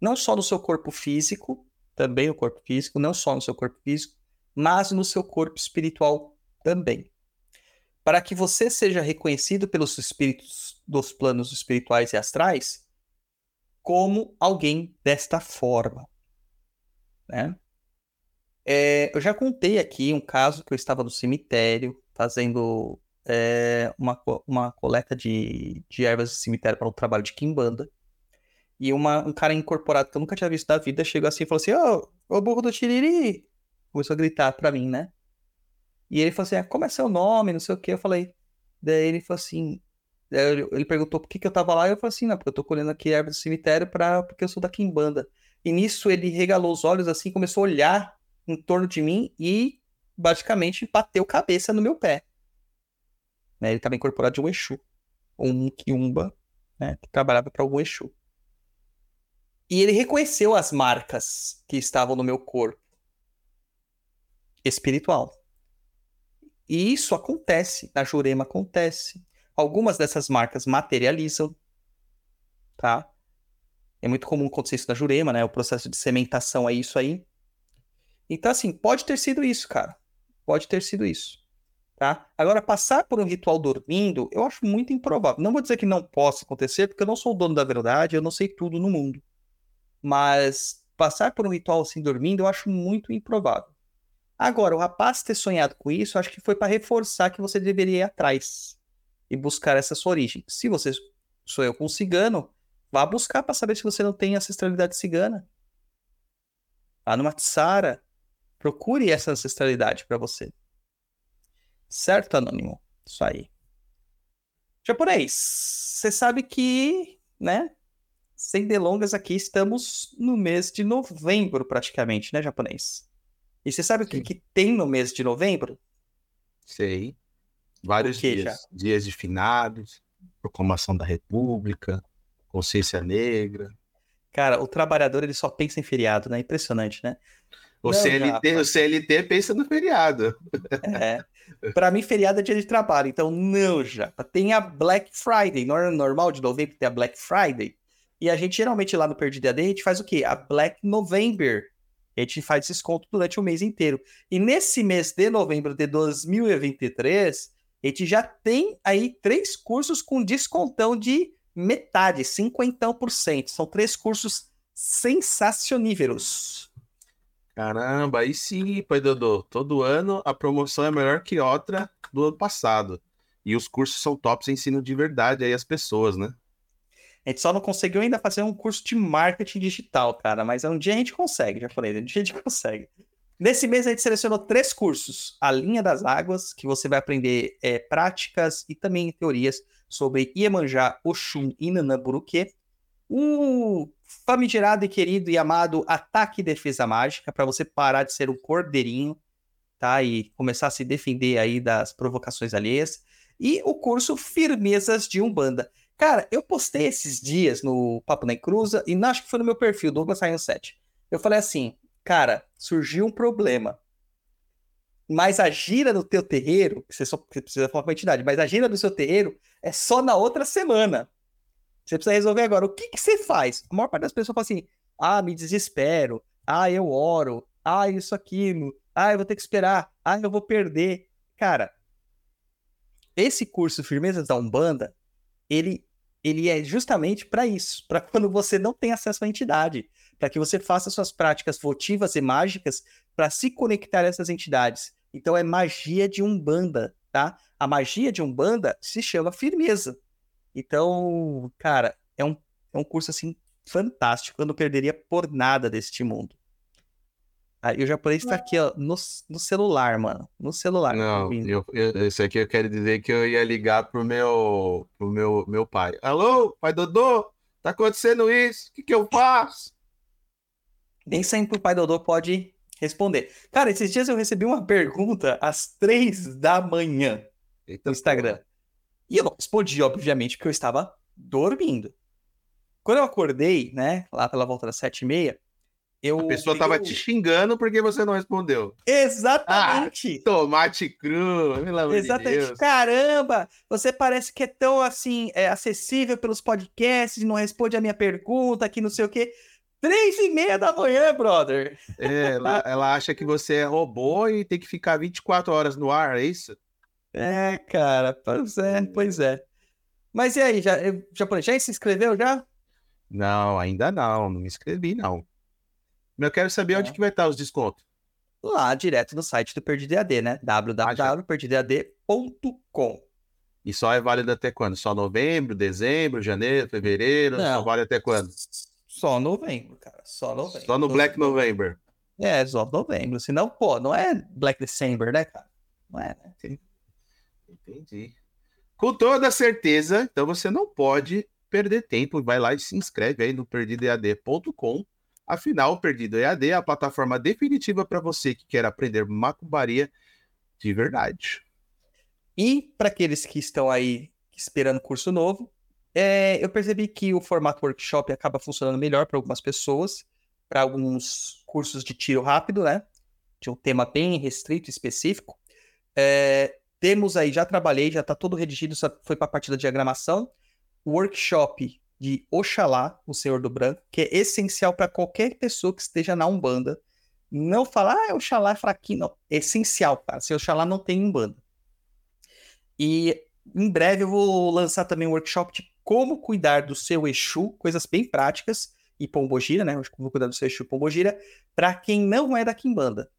Não só no seu corpo físico, também o corpo físico, não só no seu corpo físico, mas no seu corpo espiritual também. Para que você seja reconhecido pelos espíritos dos planos espirituais e astrais como alguém desta forma. Né? É, eu já contei aqui um caso que eu estava no cemitério fazendo é, uma, uma coleta de, de ervas de cemitério para um trabalho de quimbanda. E uma, um cara incorporado que eu nunca tinha visto na vida chegou assim e falou assim: Ô, oh, burro do Tiriri! Começou a gritar pra mim, né? E ele falou assim: ah, como é seu nome? Não sei o que. Eu falei. Daí ele falou assim. Ele perguntou por que, que eu tava lá. E eu falei assim: não, porque eu tô colhendo aqui ervas do cemitério pra, porque eu sou da Kimbanda. E nisso ele regalou os olhos assim, começou a olhar em torno de mim e basicamente bateu cabeça no meu pé. Né? Ele estava incorporado de um Exu, um Kiumba, né? que trabalhava para algum Exu. E ele reconheceu as marcas que estavam no meu corpo espiritual. E isso acontece, na Jurema acontece. Algumas dessas marcas materializam, tá? É muito comum acontecer isso na Jurema, né? O processo de sementação é isso aí. Então, assim, pode ter sido isso, cara. Pode ter sido isso. Tá? Agora, passar por um ritual dormindo, eu acho muito improvável. Não vou dizer que não possa acontecer, porque eu não sou o dono da verdade, eu não sei tudo no mundo. Mas passar por um ritual assim dormindo, eu acho muito improvável. Agora, o rapaz ter sonhado com isso, acho que foi para reforçar que você deveria ir atrás e buscar essa sua origem. Se você sonhou com um cigano, vá buscar para saber se você não tem ancestralidade cigana. Vá numa tsara, procure essa ancestralidade para você. Certo, Anônimo? Isso aí. Japonês, você sabe que, né? Sem delongas aqui, estamos no mês de novembro, praticamente, né, japonês? E você sabe o que, que tem no mês de novembro? Sei. Vários dias. Já? Dias de finados, proclamação da República, consciência negra. Cara, o trabalhador ele só pensa em feriado, né? Impressionante, né? O, não, CLT, o CLT pensa no feriado. É. Para mim, feriado é dia de trabalho. Então, não, já. Tem a Black Friday. Não é normal de novembro ter a Black Friday? E a gente, geralmente, lá no Perdido AD, a gente faz o quê? A Black November. A gente faz desconto durante o mês inteiro. E nesse mês de novembro de 2023, a gente já tem aí três cursos com descontão de metade, 50%. São três cursos sensacioníveros. Caramba, aí sim, Pai Dodô. Todo ano a promoção é melhor que outra do ano passado. E os cursos são tops ensino de verdade aí as pessoas, né? A gente só não conseguiu ainda fazer um curso de marketing digital, cara. Mas um dia a gente consegue, já falei, um dia a gente [LAUGHS] consegue. Nesse mês a gente selecionou três cursos. A linha das águas, que você vai aprender é, práticas e também teorias sobre Iemanjá, Oxum e Nanamburuque. O famigerado e querido e amado Ataque e Defesa Mágica, para você parar de ser um cordeirinho, tá? E começar a se defender aí das provocações alheias. E o curso Firmezas de Umbanda. Cara, eu postei esses dias no Papo na Cruza e acho que foi no meu perfil, Douglas Science 7. Eu falei assim, cara, surgiu um problema. Mas a gira do teu terreiro, você só precisa falar com a entidade, mas a gira do seu terreiro é só na outra semana. Você precisa resolver agora. O que, que você faz? A maior parte das pessoas fala assim: ah, me desespero, ah, eu oro, ah, isso, aquilo, ah, eu vou ter que esperar, ah, eu vou perder. Cara, esse curso Firmeza da Umbanda, ele, ele é justamente para isso, para [LAUGHS] quando você não tem acesso à entidade para que você faça suas práticas votivas e mágicas para se conectar a essas entidades. Então é magia de Umbanda, tá? A magia de Umbanda se chama firmeza. Então, cara, é um, é um curso assim fantástico. Eu não perderia por nada deste mundo. Ah, e o japonês está aqui, ó, no, no celular, mano. No celular. Não, eu, eu, isso aqui eu quero dizer que eu ia ligar pro meu, pro meu, meu pai. Alô, pai Dodô? Tá acontecendo isso? O que, que eu faço? nem sempre o pai Dodô pode responder. Cara, esses dias eu recebi uma pergunta às três da manhã Eita no Instagram. Porra. E eu não respondi, obviamente, porque eu estava dormindo. Quando eu acordei, né, lá pela volta das sete e meia, eu... A pessoa estava te xingando porque você não respondeu. Exatamente! Ah, tomate cru, pelo amor Exatamente. De Deus. Caramba, você parece que é tão, assim, é, acessível pelos podcasts, não responde a minha pergunta, que não sei o quê. Três e meia da manhã, brother. É, ela, ela, acha que você é robô e tem que ficar 24 horas no ar, é isso? É, cara, pois é, pois é. Mas e aí, já, já, já se inscreveu já? Não, ainda não, não me inscrevi, não. Eu quero saber é. onde que vai estar os descontos. Lá, direto no site do Perdido EAD, né? www.perdidoead.com E só é válido até quando? Só novembro, dezembro, janeiro, fevereiro? Não. Só vale até quando? Só novembro, cara. Só novembro. Só no Black November. É, só novembro. Senão, pô, não é Black December, né, cara? Não é, né? Entendi. Com toda certeza, então você não pode perder tempo. Vai lá e se inscreve aí no perdidoead.com. Afinal, o Perdido EAD é a plataforma definitiva para você que quer aprender macumbaria de verdade. E para aqueles que estão aí esperando curso novo, é, eu percebi que o formato workshop acaba funcionando melhor para algumas pessoas, para alguns cursos de tiro rápido, né? De um tema bem restrito, específico. É, temos aí, já trabalhei, já está todo redigido, só foi para a parte da diagramação. Workshop de Oxalá, o Senhor do Branco, que é essencial para qualquer pessoa que esteja na Umbanda. Não falar, ah, Oxalá é fraquinho, não. É essencial, cara. Se Oxalá não tem Umbanda. E em breve eu vou lançar também um workshop de como cuidar do seu Exu, coisas bem práticas, e Pombogira, né? Como cuidar do seu Exu Pombogira, para quem não é da Kimbanda.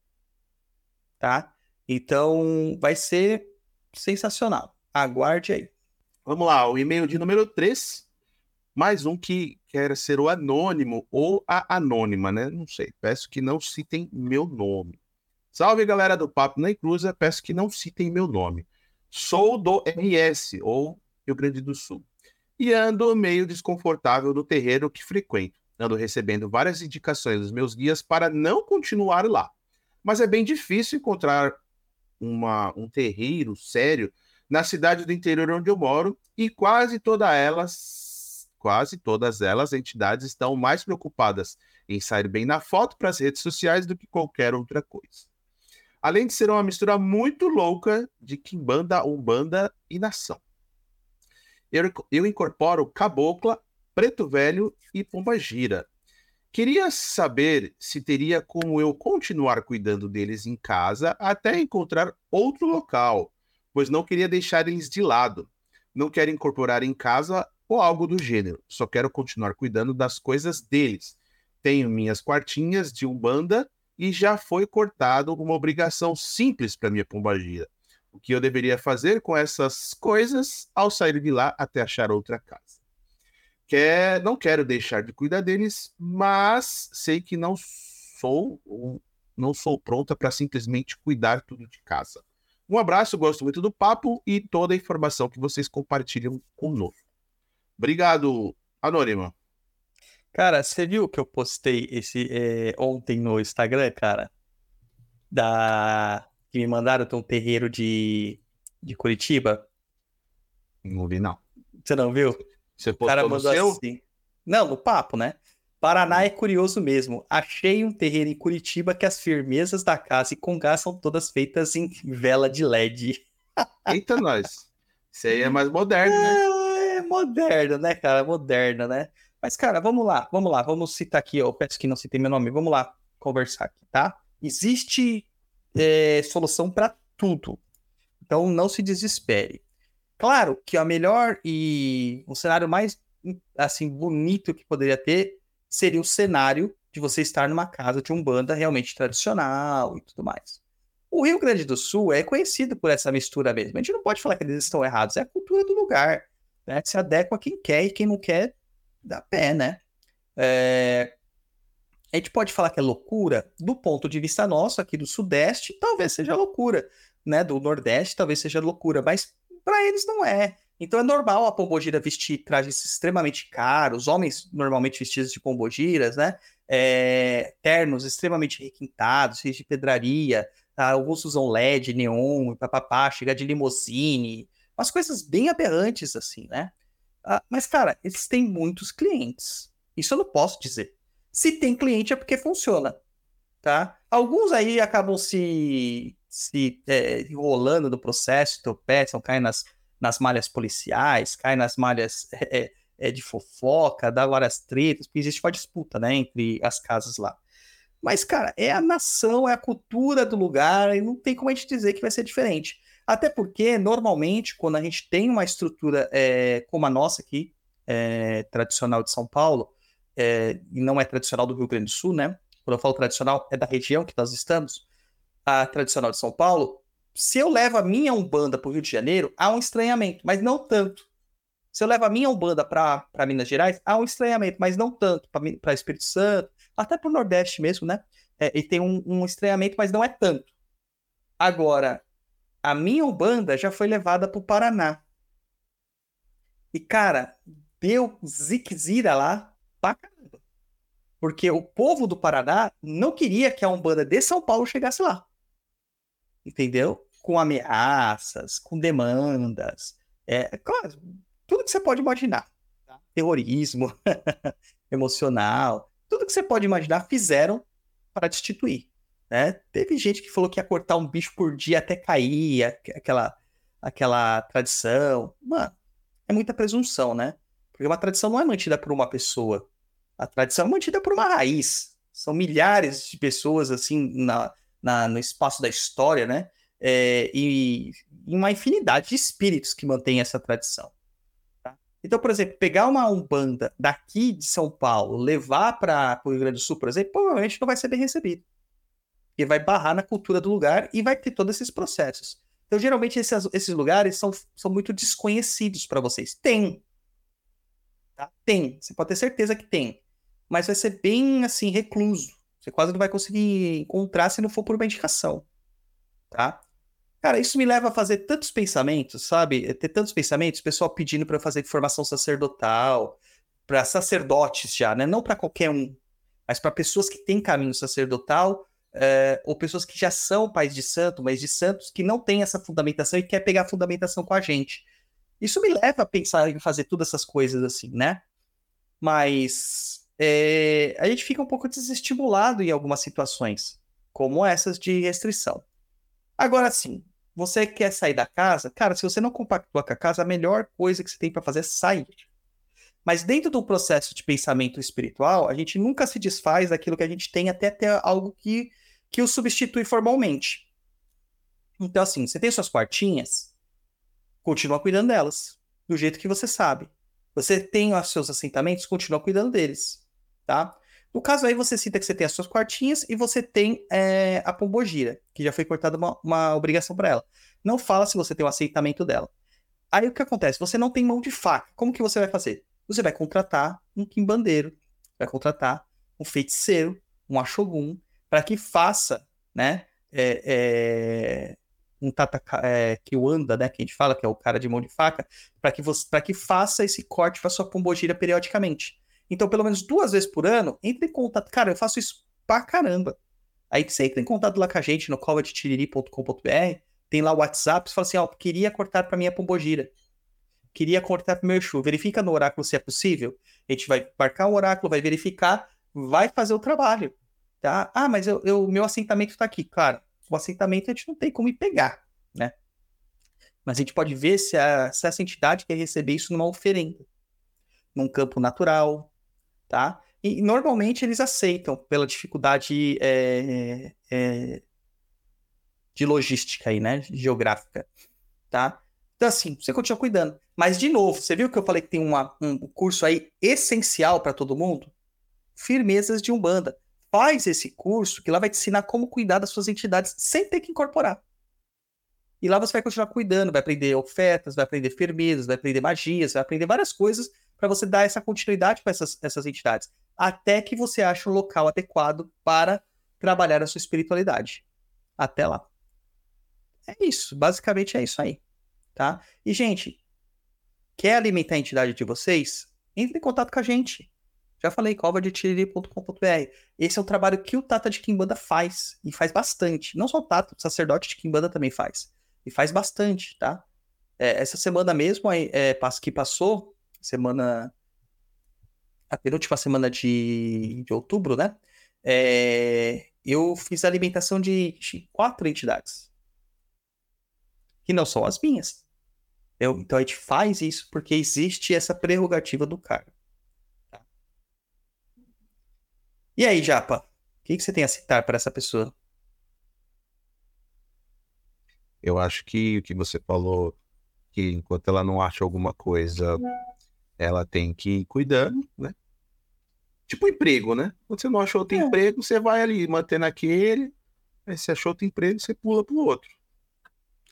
Tá? Então, vai ser sensacional. Aguarde aí. Vamos lá, o e-mail de número 3. Mais um que quer ser o anônimo ou a anônima, né? Não sei. Peço que não citem meu nome. Salve, galera do Papo na Inclusa. Peço que não citem meu nome. Sou do RS, ou Rio Grande do Sul e ando meio desconfortável no terreiro que frequento. Ando recebendo várias indicações dos meus guias para não continuar lá. Mas é bem difícil encontrar uma, um terreiro sério na cidade do interior onde eu moro e quase todas elas, quase todas elas, entidades estão mais preocupadas em sair bem na foto para as redes sociais do que qualquer outra coisa. Além de ser uma mistura muito louca de quimbanda, umbanda e nação eu, eu incorporo cabocla, preto velho e pomba gira. Queria saber se teria como eu continuar cuidando deles em casa até encontrar outro local, pois não queria deixar eles de lado. Não quero incorporar em casa ou algo do gênero, só quero continuar cuidando das coisas deles. Tenho minhas quartinhas de umbanda e já foi cortado uma obrigação simples para minha pombagira o que eu deveria fazer com essas coisas ao sair de lá até achar outra casa. Quer, não quero deixar de cuidar deles, mas sei que não sou não sou pronta para simplesmente cuidar tudo de casa. Um abraço, gosto muito do papo e toda a informação que vocês compartilham conosco. Obrigado, Anônima. Cara, você viu que eu postei esse é, ontem no Instagram, cara? Da. Que me mandaram tem um terreiro de, de Curitiba. Não vi, não. Você não viu? Você O cara postou mandou seu? assim. Não, no papo, né? Paraná é curioso mesmo. Achei um terreiro em Curitiba que as firmezas da casa e congá são todas feitas em vela de LED. Eita, nós. Isso aí é mais moderno, né? Ah, é moderno, né, cara? Moderno, né? Mas, cara, vamos lá, vamos lá, vamos citar aqui, eu peço que não citei meu nome, vamos lá conversar aqui, tá? Existe é, solução para tudo. Então não se desespere. Claro que a melhor e o cenário mais assim bonito que poderia ter seria o cenário de você estar numa casa de umbanda realmente tradicional e tudo mais. O Rio Grande do Sul é conhecido por essa mistura mesmo. A gente não pode falar que eles estão errados, é a cultura do lugar. Né? Se adequa a quem quer e quem não quer dá pé, né? É, A gente pode falar que é loucura do ponto de vista nosso aqui do Sudeste, talvez seja loucura, né? Do Nordeste, talvez seja loucura, mas para eles não é. Então é normal a pombogira vestir trajes extremamente caros, homens normalmente vestidos de pombogiras, né? É, ternos extremamente requintados, cheios de pedraria, tá? alguns usam LED, neon, papapá, chega de limousine, umas coisas bem aberrantes assim, né? Ah, mas, cara, eles têm muitos clientes. Isso eu não posso dizer. Se tem cliente é porque funciona, tá? Alguns aí acabam se, se é, enrolando no processo, tropeçam, caem nas, nas malhas policiais, caem nas malhas [LAUGHS] é, é, de fofoca, dá várias tretas, porque existe uma disputa, né, entre as casas lá. Mas, cara, é a nação, é a cultura do lugar, e não tem como a gente dizer que vai ser diferente. Até porque, normalmente, quando a gente tem uma estrutura é, como a nossa aqui, é, tradicional de São Paulo, é, e não é tradicional do Rio Grande do Sul, né? Quando eu falo tradicional, é da região que nós estamos, a tradicional de São Paulo. Se eu levo a minha Umbanda para o Rio de Janeiro, há um estranhamento, mas não tanto. Se eu levo a minha Umbanda para Minas Gerais, há um estranhamento, mas não tanto para Espírito Santo, até para o Nordeste mesmo, né? É, e tem um, um estranhamento, mas não é tanto. Agora, a minha Umbanda já foi levada para o Paraná. E, cara, deu ziquezira lá pra caramba. Porque o povo do Paraná não queria que a Umbanda de São Paulo chegasse lá. Entendeu? Com ameaças, com demandas. É, claro, tudo que você pode imaginar. Tá? Terrorismo [LAUGHS] emocional, tudo que você pode imaginar fizeram para destituir. Né? Teve gente que falou que ia cortar um bicho por dia até cair, aquela, aquela tradição. Mano, é muita presunção, né? Porque uma tradição não é mantida por uma pessoa. A tradição é mantida por uma raiz. São milhares de pessoas, assim, na, na no espaço da história, né? É, e, e uma infinidade de espíritos que mantêm essa tradição. Tá? Então, por exemplo, pegar uma Umbanda daqui de São Paulo, levar para o Rio Grande do Sul, por exemplo, provavelmente não vai ser bem recebido. Porque vai barrar na cultura do lugar e vai ter todos esses processos. Então, geralmente, esses, esses lugares são, são muito desconhecidos para vocês. Tem. Tá? Tem. Você pode ter certeza que tem. Mas vai ser bem, assim, recluso. Você quase não vai conseguir encontrar se não for por uma indicação. Tá? Cara, isso me leva a fazer tantos pensamentos, sabe? Ter tantos pensamentos, pessoal pedindo para eu fazer formação sacerdotal, para sacerdotes já, né? Não para qualquer um, mas para pessoas que têm caminho sacerdotal é, ou pessoas que já são pais de santo, mas de santos que não têm essa fundamentação e quer pegar a fundamentação com a gente. Isso me leva a pensar em fazer todas essas coisas assim, né? Mas é, a gente fica um pouco desestimulado em algumas situações, como essas de restrição. Agora sim, você quer sair da casa? Cara, se você não compactua com a casa, a melhor coisa que você tem para fazer é sair. Mas dentro do processo de pensamento espiritual, a gente nunca se desfaz daquilo que a gente tem até ter algo que, que o substitui formalmente. Então, assim, você tem suas quartinhas, continua cuidando delas, do jeito que você sabe. Você tem os seus assentamentos, continua cuidando deles, tá? No caso aí, você cita que você tem as suas quartinhas e você tem é, a pombogira, que já foi cortada uma, uma obrigação para ela. Não fala se você tem o aceitamento dela. Aí o que acontece? Você não tem mão de faca. Como que você vai fazer? Você vai contratar um quimbandeiro, vai contratar um feiticeiro, um axogum, para que faça né? É, é, um Tata é, anda, né? Que a gente fala que é o cara de mão de faca, para que para que faça esse corte para sua pombogira periodicamente. Então, pelo menos duas vezes por ano, entre em contato. Cara, eu faço isso pra caramba. Aí você entra em contato lá com a gente no covadetiriri.com.br, tem lá o WhatsApp, você fala assim, ó, queria cortar para minha pombogira. Queria cortar para meu chu. Verifica no oráculo se é possível. A gente vai marcar o oráculo, vai verificar, vai fazer o trabalho. Tá? Ah, mas o meu assentamento está aqui. Claro, o assentamento a gente não tem como ir pegar, né? Mas a gente pode ver se, a, se essa entidade quer receber isso numa oferenda, num campo natural, tá? E normalmente eles aceitam pela dificuldade é, é, de logística aí, né? Geográfica, tá? Então, assim, você continua cuidando. Mas, de novo, você viu que eu falei que tem uma, um curso aí essencial para todo mundo? Firmezas de Umbanda. Faz esse curso que lá vai te ensinar como cuidar das suas entidades sem ter que incorporar. E lá você vai continuar cuidando, vai aprender ofertas, vai aprender firmezas, vai aprender magias, vai aprender várias coisas para você dar essa continuidade com essas, essas entidades. Até que você ache um local adequado para trabalhar a sua espiritualidade. Até lá. É isso, basicamente é isso aí, tá? E gente, quer alimentar a entidade de vocês? Entre em contato com a gente. Já falei, covadetiriri.com.br. Esse é o trabalho que o Tata de Kimbanda faz, e faz bastante. Não só o Tata, o sacerdote de Kimbanda também faz. E faz bastante, tá? É, essa semana mesmo é, que passou, semana. A penúltima semana de, de outubro, né? É, eu fiz a alimentação de, de quatro entidades. Que não são as minhas. Eu, então a gente faz isso porque existe essa prerrogativa do cara. E aí, Japa? O que, que você tem a citar para essa pessoa? Eu acho que o que você falou, que enquanto ela não acha alguma coisa, ela tem que ir cuidando, né? Tipo emprego, né? Quando você não achou outro é. emprego, você vai ali mantendo aquele. Aí você achou outro emprego, você pula pro outro.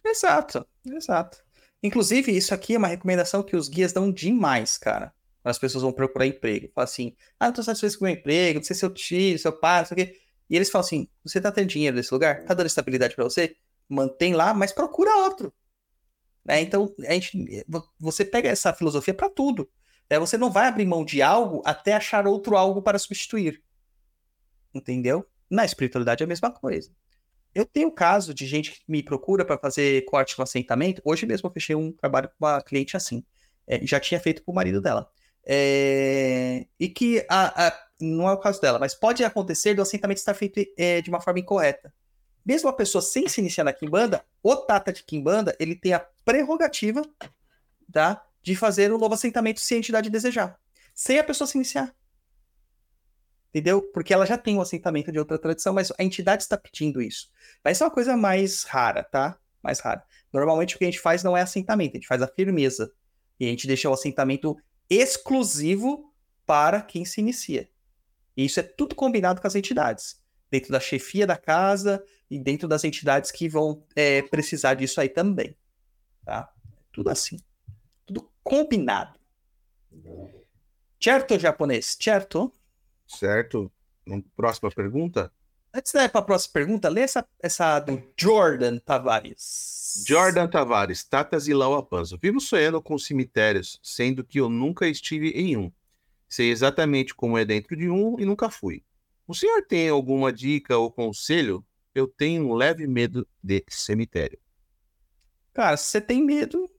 Exato, exato. Inclusive, isso aqui é uma recomendação que os guias dão demais, cara as pessoas vão procurar emprego. Fala assim, ah, não tô satisfeito com o meu emprego, não sei se seu tio, seu pai, não sei o quê. E eles falam assim, você tá tendo dinheiro nesse lugar? Tá dando estabilidade para você? Mantém lá, mas procura outro. Né? Então, a gente, você pega essa filosofia para tudo. Né? Você não vai abrir mão de algo até achar outro algo para substituir. Entendeu? Na espiritualidade é a mesma coisa. Eu tenho caso de gente que me procura para fazer corte no assentamento. Hoje mesmo eu fechei um trabalho com uma cliente assim. É, já tinha feito com o marido dela. É, e que a, a, não é o caso dela, mas pode acontecer do assentamento estar feito é, de uma forma incorreta. Mesmo a pessoa sem se iniciar na Kimbanda, o Tata de Kimbanda, ele tem a prerrogativa tá, de fazer o novo assentamento se a entidade desejar, sem a pessoa se iniciar. Entendeu? Porque ela já tem um assentamento de outra tradição, mas a entidade está pedindo isso. Mas é uma coisa mais rara, tá? Mais rara. Normalmente o que a gente faz não é assentamento, a gente faz a firmeza. E a gente deixa o assentamento exclusivo para quem se inicia. E isso é tudo combinado com as entidades, dentro da chefia da casa e dentro das entidades que vão é, precisar disso aí também. Tá? Tudo assim. Tudo combinado. Certo, japonês? Certo? Certo. Próxima pergunta? Antes da ir para a próxima pergunta, lê essa, essa do Jordan Tavares. Jordan Tavares, Tatas e Lauapanzo. Vivo sonhando com cemitérios, sendo que eu nunca estive em um. Sei exatamente como é dentro de um e nunca fui. O senhor tem alguma dica ou conselho? Eu tenho um leve medo de cemitério. Cara, se você tem medo,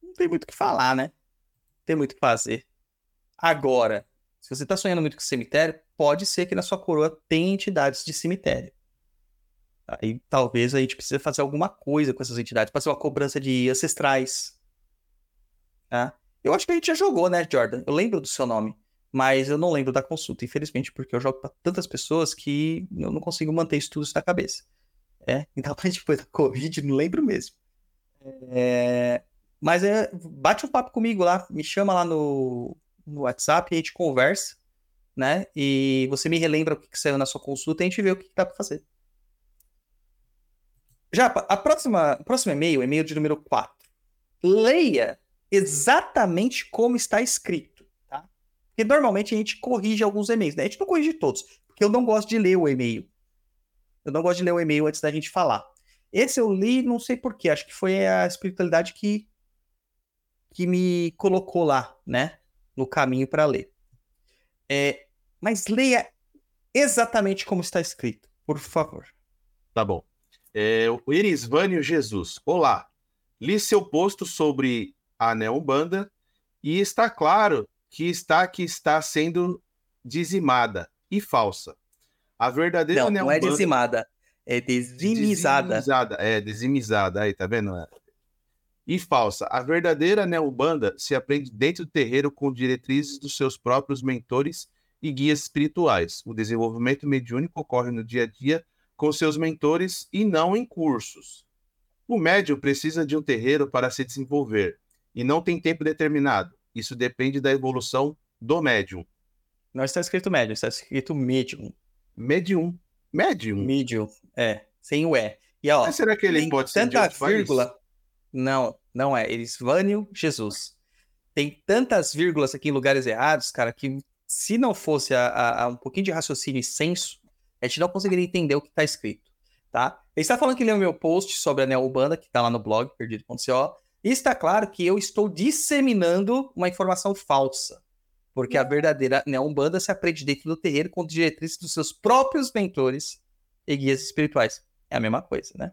não tem muito o que falar, né? Não tem muito o que fazer. Agora, se você está sonhando muito com cemitério, pode ser que na sua coroa tenha entidades de cemitério. Aí talvez a gente precise fazer alguma coisa com essas entidades, fazer uma cobrança de ancestrais. Tá? Eu acho que a gente já jogou, né, Jordan? Eu lembro do seu nome, mas eu não lembro da consulta, infelizmente, porque eu jogo para tantas pessoas que eu não consigo manter isso tudo na cabeça. É, [LAUGHS] então depois da Covid, não lembro mesmo. É, mas é, bate um papo comigo lá, me chama lá no, no WhatsApp a gente conversa, né? E você me relembra o que, que saiu na sua consulta e a gente vê o que, que dá para fazer. Já, a próxima, o próximo e-mail, e-mail de número 4. Leia exatamente como está escrito? Porque normalmente a gente corrige alguns e-mails, né? A gente não corrige todos, porque eu não gosto de ler o e-mail. Eu não gosto de ler o e-mail antes da gente falar. Esse eu li, não sei porquê, acho que foi a espiritualidade que, que me colocou lá, né? No caminho para ler. É, mas leia exatamente como está escrito, por favor. Tá bom. É, o Irisvânio Jesus. Olá. Li seu posto sobre a Neombanda e está claro que está que está sendo dizimada e falsa. A verdadeira não, não é dizimada, é dizimizada. Dizimizada, é, dizimizada, aí, tá vendo? E falsa. A verdadeira Neobanda se aprende dentro do terreiro com diretrizes dos seus próprios mentores e guias espirituais. O desenvolvimento mediúnico ocorre no dia a dia com seus mentores e não em cursos. O médium precisa de um terreiro para se desenvolver e não tem tempo determinado. Isso depende da evolução do médium. Não está escrito médium, está escrito medium. Medium. Medium. Medium, é, sem o E. E ó, Mas será que ele pode ser tanta vírgula? Não, não é. Elisvânio Jesus. Tem tantas vírgulas aqui em lugares errados, cara, que se não fosse a, a, a um pouquinho de raciocínio e senso, a gente não conseguiria entender o que está escrito, tá? Ele está falando que leu meu post sobre a Neobanda, que está lá no blog, perdido.co, está claro que eu estou disseminando uma informação falsa. Porque a verdadeira Neombanda se aprende dentro do terreiro com diretrizes dos seus próprios mentores e guias espirituais. É a mesma coisa, né?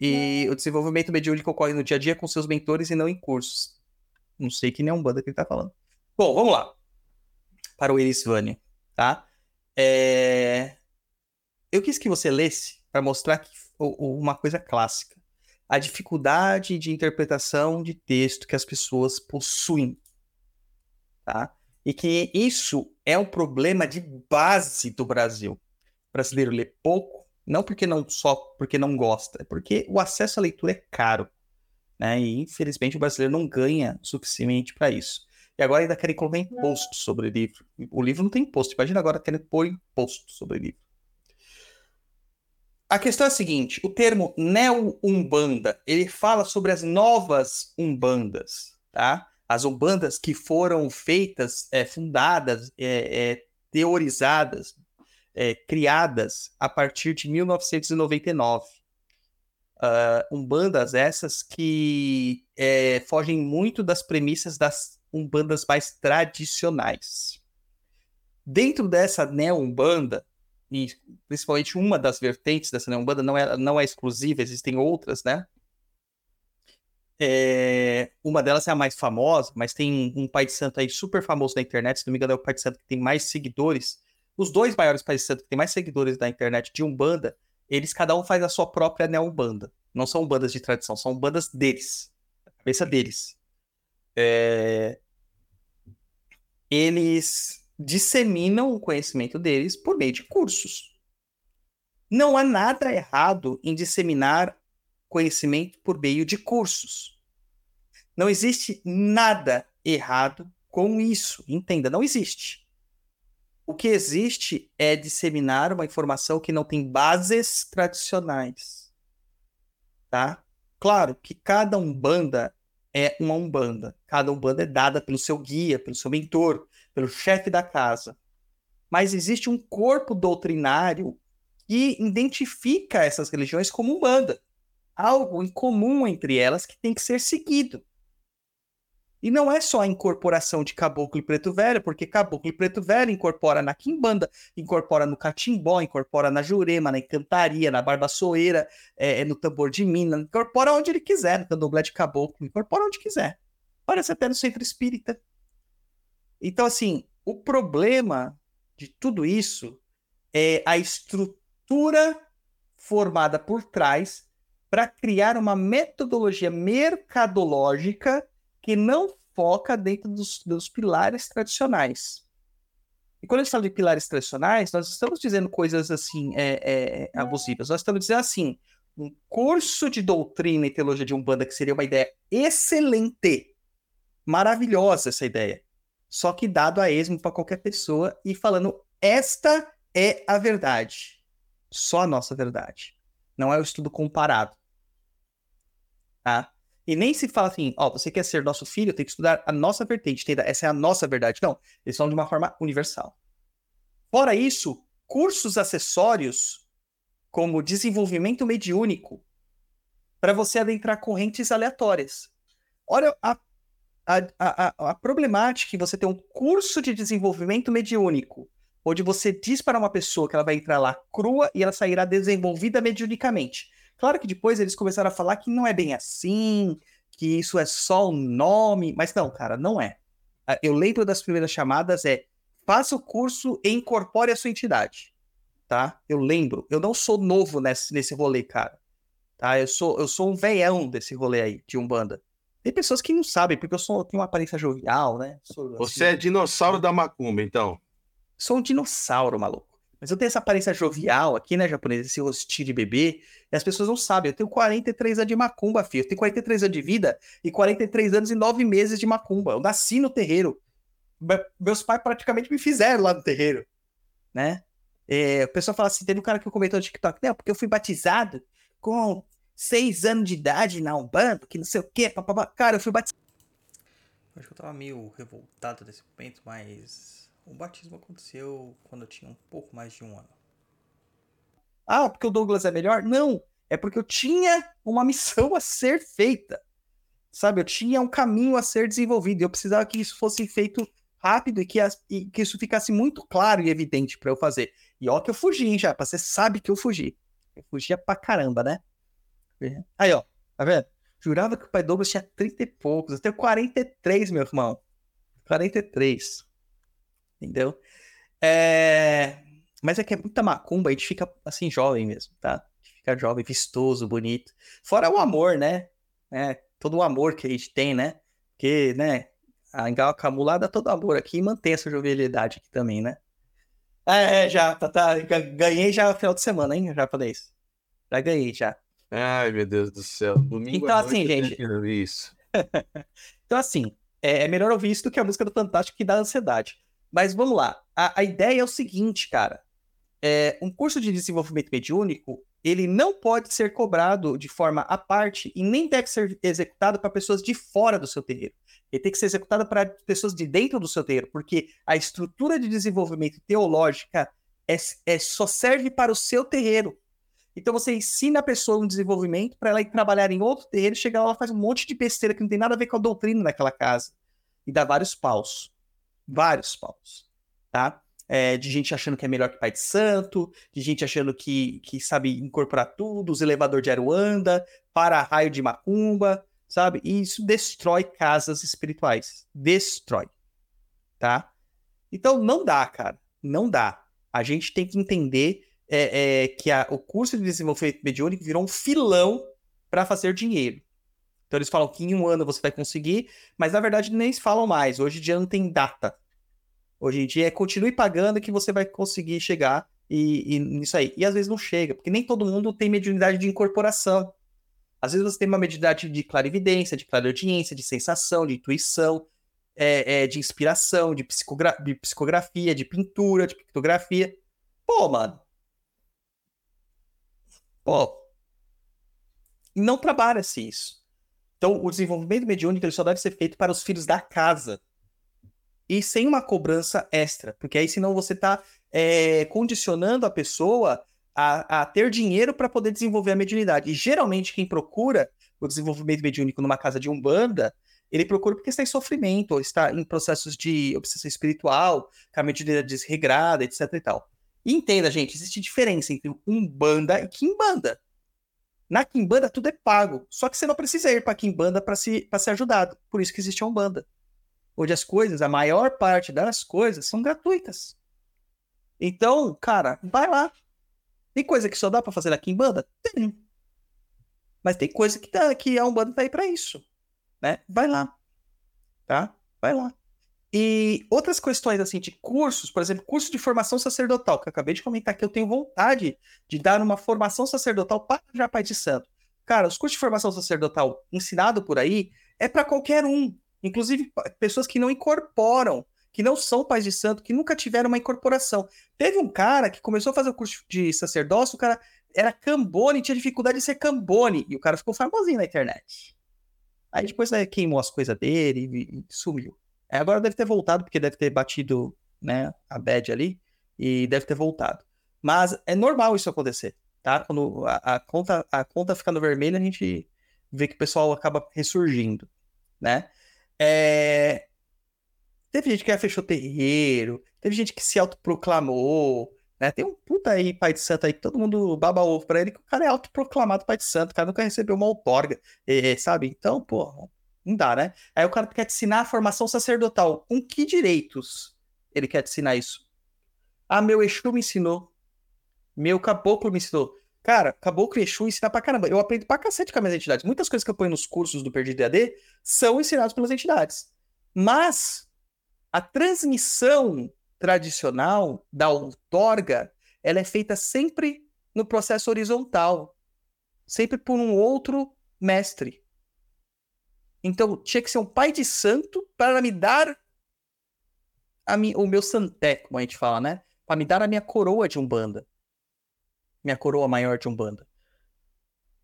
E o desenvolvimento mediúnico ocorre no dia a dia com seus mentores e não em cursos. Não sei que Neombanda que ele está falando. Bom, vamos lá. Para o Erisvânio, tá? É... Eu quis que você lesse para mostrar que, uma coisa clássica. A dificuldade de interpretação de texto que as pessoas possuem. Tá? e que isso é um problema de base do Brasil. O brasileiro lê pouco, não porque não só porque não gosta, é porque o acesso à leitura é caro, né? E infelizmente o brasileiro não ganha o suficiente para isso. E agora ainda querem colocar imposto sobre o livro. O livro não tem imposto. Imagina agora querendo pôr imposto sobre o livro. A questão é a seguinte: o termo neo-umbanda ele fala sobre as novas umbandas, tá? as umbandas que foram feitas, é, fundadas, é, é, teorizadas, é, criadas a partir de 1999. Uh, umbandas essas que é, fogem muito das premissas das umbandas mais tradicionais. Dentro dessa neo-umbanda, e principalmente uma das vertentes dessa neo-umbanda, não é, não é exclusiva, existem outras, né? É, uma delas é a mais famosa, mas tem um pai de santo aí super famoso na internet, se não me engano é o pai de santo que tem mais seguidores. Os dois maiores pais de santo que tem mais seguidores na internet de Umbanda, eles cada um faz a sua própria neo-umbanda. Não são bandas de tradição, são bandas deles. A cabeça deles. É... Eles disseminam o conhecimento deles por meio de cursos. Não há nada errado em disseminar conhecimento por meio de cursos. Não existe nada errado com isso. Entenda, não existe. O que existe é disseminar uma informação que não tem bases tradicionais. Tá? Claro que cada umbanda é uma umbanda. Cada umbanda é dada pelo seu guia, pelo seu mentor, pelo chefe da casa. Mas existe um corpo doutrinário que identifica essas religiões como umbanda algo em comum entre elas que tem que ser seguido. E não é só a incorporação de caboclo e preto velho, porque caboclo e preto velho incorpora na quimbanda, incorpora no catimbó, incorpora na jurema, na encantaria, na barbassoeira, é, é, no tambor de mina, incorpora onde ele quiser, no candomblé de caboclo, incorpora onde quiser. Parece até no centro espírita. Então, assim, o problema de tudo isso é a estrutura formada por trás para criar uma metodologia mercadológica que não foca dentro dos, dos pilares tradicionais. E quando a gente fala de pilares tradicionais, nós estamos dizendo coisas assim é, é, abusivas. Nós estamos dizendo assim, um curso de doutrina e teologia de Umbanda, que seria uma ideia excelente, maravilhosa essa ideia, só que dado a esmo para qualquer pessoa e falando, esta é a verdade, só a nossa verdade. Não é o estudo comparado. Tá? E nem se fala assim, ó, você quer ser nosso filho, tem que estudar a nossa vertente? Essa é a nossa verdade. Não, eles falam de uma forma universal. Fora isso, cursos acessórios como desenvolvimento mediúnico para você adentrar correntes aleatórias. Olha a, a, a, a problemática que você tem um curso de desenvolvimento mediúnico, onde você diz para uma pessoa que ela vai entrar lá crua e ela sairá desenvolvida mediunicamente. Claro que depois eles começaram a falar que não é bem assim, que isso é só um nome, mas não, cara, não é. Eu lembro das primeiras chamadas é faça o curso e incorpore a sua entidade, tá? Eu lembro, eu não sou novo nesse, nesse rolê, cara. Tá? Eu sou eu sou um veião desse rolê aí de Umbanda. Tem pessoas que não sabem, porque eu sou, tenho uma aparência jovial, né? Sou, Você assim, é dinossauro da macumba, então. Sou um dinossauro, maluco. Mas eu tenho essa aparência jovial aqui, né, japonês? Esse rostinho de bebê. E as pessoas não sabem. Eu tenho 43 anos de macumba, filho. Eu tenho 43 anos de vida e 43 anos e 9 meses de macumba. Eu nasci no terreiro. Meus pais praticamente me fizeram lá no terreiro, né? É, o pessoal fala assim, teve um cara que comentou no TikTok, não, porque eu fui batizado com seis anos de idade na Umbanda, que não sei o quê, papapá. Cara, eu fui batizado. Acho que eu tava meio revoltado nesse momento, mas o batismo aconteceu quando eu tinha um pouco mais de um ano. Ah, porque o Douglas é melhor? Não, é porque eu tinha uma missão a ser feita. Sabe, eu tinha um caminho a ser desenvolvido. E eu precisava que isso fosse feito rápido e que, as, e que isso ficasse muito claro e evidente para eu fazer. E ó que eu fugi, hein, já. Você sabe que eu fugi. Eu fugia pra caramba, né? Aí, ó, tá vendo? Jurava que o pai Douglas tinha 30 e poucos. Tenho 43, meu irmão. 43. Entendeu? É... Mas é que é muita macumba, a gente fica assim, jovem mesmo, tá? Fica jovem, vistoso, bonito. Fora o amor, né? É, todo o amor que a gente tem, né? Porque, né? A Engalcamu dá todo amor aqui e mantém essa jovialidade aqui também, né? É, é, já, tá, tá, ganhei já no final de semana, hein? Já falei isso. Já ganhei, já. Ai, meu Deus do céu. Domingo então, assim, gente. Isso. [LAUGHS] então, assim, é, é, melhor ouvir isso do que a música do Fantástico que dá ansiedade. Mas vamos lá. A, a ideia é o seguinte, cara. É, um curso de desenvolvimento mediúnico, ele não pode ser cobrado de forma à parte e nem deve ser executado para pessoas de fora do seu terreiro. Ele tem que ser executado para pessoas de dentro do seu terreiro, porque a estrutura de desenvolvimento teológica é, é só serve para o seu terreiro. Então você ensina a pessoa um desenvolvimento para ela ir trabalhar em outro terreiro, chegar lá, ela faz um monte de besteira que não tem nada a ver com a doutrina daquela casa. E dá vários paus. Vários paus. Tá? É, de gente achando que é melhor que pai de santo, de gente achando que, que sabe incorporar tudo, os elevador de Aruanda, para raio de macumba, sabe? E isso destrói casas espirituais. Destrói. Tá? Então não dá, cara. Não dá. A gente tem que entender é, é, que a, o curso de desenvolvimento mediúnico virou um filão para fazer dinheiro. Então eles falam que em um ano você vai conseguir, mas na verdade nem falam mais. Hoje em dia não tem data. Hoje em dia é continue pagando que você vai conseguir chegar e, e nisso aí. E às vezes não chega, porque nem todo mundo tem mediunidade de incorporação. Às vezes você tem uma mediunidade de clarividência, de clareaudiência, de sensação, de intuição, é, é, de inspiração, de, psicogra de psicografia, de pintura, de pictografia. Pô, mano, Não trabalha-se isso. Então, o desenvolvimento mediúnico ele só deve ser feito para os filhos da casa. E sem uma cobrança extra. Porque aí, senão, você está é, condicionando a pessoa a, a ter dinheiro para poder desenvolver a mediunidade. E geralmente, quem procura o desenvolvimento mediúnico numa casa de umbanda, ele procura porque está em sofrimento, ou está em processos de obsessão espiritual, com a mediunidade desregrada, etc e tal. E entenda, gente, existe diferença entre Umbanda e Kimbanda. Na Kimbanda tudo é pago, só que você não precisa ir para Kimbanda para se, ser ajudado. Por isso que existe a Umbanda. Onde as coisas, a maior parte das coisas são gratuitas. Então, cara, vai lá. Tem coisa que só dá para fazer na Kimbanda? Tem. Mas tem coisa que, tá, que a Umbanda tá aí para isso, né? Vai lá. Tá? Vai lá. E outras questões, assim, de cursos, por exemplo, curso de formação sacerdotal, que eu acabei de comentar que eu tenho vontade de dar uma formação sacerdotal para já Pai de Santo. Cara, os cursos de formação sacerdotal ensinado por aí é para qualquer um, inclusive pessoas que não incorporam, que não são pais de santo, que nunca tiveram uma incorporação. Teve um cara que começou a fazer o curso de sacerdócio, o cara era cambone, tinha dificuldade de ser cambone, e o cara ficou famosinho na internet. Aí depois né, queimou as coisas dele e, e sumiu. É, agora deve ter voltado, porque deve ter batido né, a bad ali e deve ter voltado. Mas é normal isso acontecer. tá? Quando a, a, conta, a conta fica no vermelho, a gente vê que o pessoal acaba ressurgindo, né? É... Teve gente que fechou terreiro, teve gente que se autoproclamou, né? Tem um puta aí, pai de santo aí, que todo mundo baba ovo pra ele, que o cara é autoproclamado pai de santo, o cara nunca recebeu uma outorga, é, sabe? Então, pô, não dá, né? Aí o cara quer te ensinar a formação sacerdotal. Com que direitos ele quer te ensinar isso? Ah, meu Exu me ensinou. Meu caboclo me ensinou. Cara, caboclo e Exu ensina pra caramba. Eu aprendo pra cacete com as minhas entidades. Muitas coisas que eu ponho nos cursos do Perdido EAD são ensinadas pelas entidades. Mas a transmissão tradicional da outorga, ela é feita sempre no processo horizontal. Sempre por um outro mestre. Então, tinha que ser um pai de santo para me dar mi, o meu santé, como a gente fala, né? Para me dar a minha coroa de umbanda. Minha coroa maior de umbanda.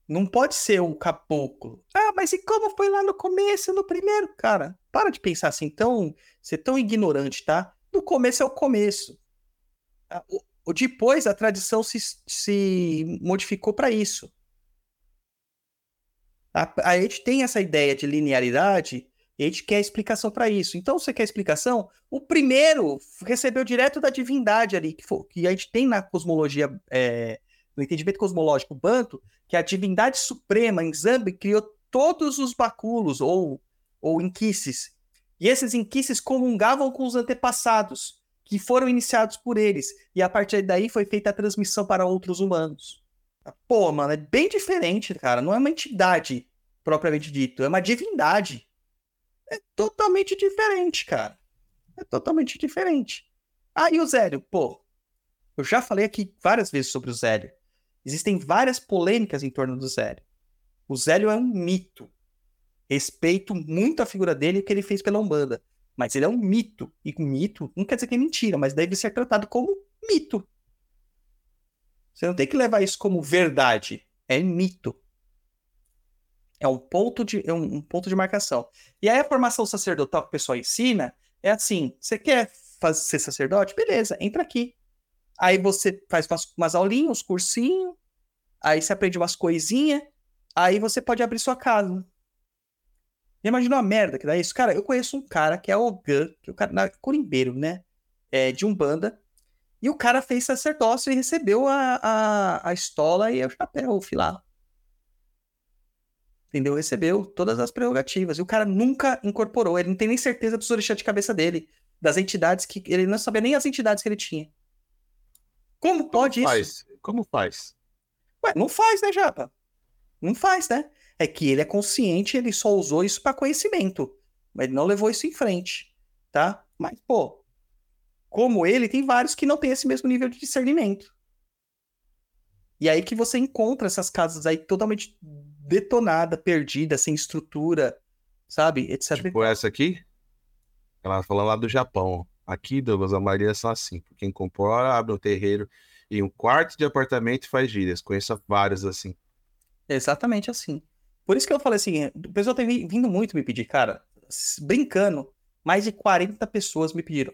Não pode ser um caboclo. Ah, mas e como foi lá no começo, no primeiro? Cara, para de pensar assim, tão, ser tão ignorante, tá? No começo é o começo. O depois a tradição se, se modificou para isso. A, a gente tem essa ideia de linearidade e a gente quer explicação para isso. Então, você quer explicação? O primeiro recebeu direto da divindade ali, que, for, que a gente tem na cosmologia, é, no entendimento cosmológico Banto, que a divindade suprema em Zambi criou todos os baculos ou, ou inquices. E esses inquices comungavam com os antepassados, que foram iniciados por eles. E a partir daí foi feita a transmissão para outros humanos. Pô, mano, é bem diferente, cara. Não é uma entidade propriamente dito, é uma divindade. É totalmente diferente, cara. É totalmente diferente. Ah, e o Zélio? Pô, eu já falei aqui várias vezes sobre o Zélio. Existem várias polêmicas em torno do Zélio. O Zélio é um mito. Respeito muito a figura dele e o que ele fez pela Umbanda. Mas ele é um mito. E mito não quer dizer que é mentira, mas deve ser tratado como mito. Você não tem que levar isso como verdade. É mito. É um ponto de, é um, um ponto de marcação. E aí a formação sacerdotal que o pessoal ensina é assim: você quer fazer, ser sacerdote? Beleza, entra aqui. Aí você faz umas, umas aulinhas, uns cursinhos, aí você aprende umas coisinhas, aí você pode abrir sua casa. Imagina uma merda que dá isso. Cara, eu conheço um cara que é o que é o cara na, corimbeiro, né? É, de Umbanda. E o cara fez sacerdócio e recebeu a, a, a estola e o chapéu, o filar. Entendeu? Recebeu todas as prerrogativas. E o cara nunca incorporou. Ele não tem nem certeza do orixá de cabeça dele. Das entidades que. Ele não sabia nem as entidades que ele tinha. Como pode Como isso? Como faz? Ué, não faz, né, Japa? Não faz, né? É que ele é consciente, ele só usou isso para conhecimento. Mas ele não levou isso em frente, tá? Mas, pô, como ele, tem vários que não têm esse mesmo nível de discernimento. E aí que você encontra essas casas aí totalmente detonada, perdida, sem estrutura, sabe? Etc. Tipo essa aqui? Ela falando lá do Japão. Aqui, Douglas, a maioria são assim. Quem compra, abre um terreiro e um quarto de apartamento faz gírias. Conheço vários assim. Exatamente assim. Por isso que eu falei assim, o pessoal tem vindo muito me pedir, cara, brincando, mais de 40 pessoas me pediram.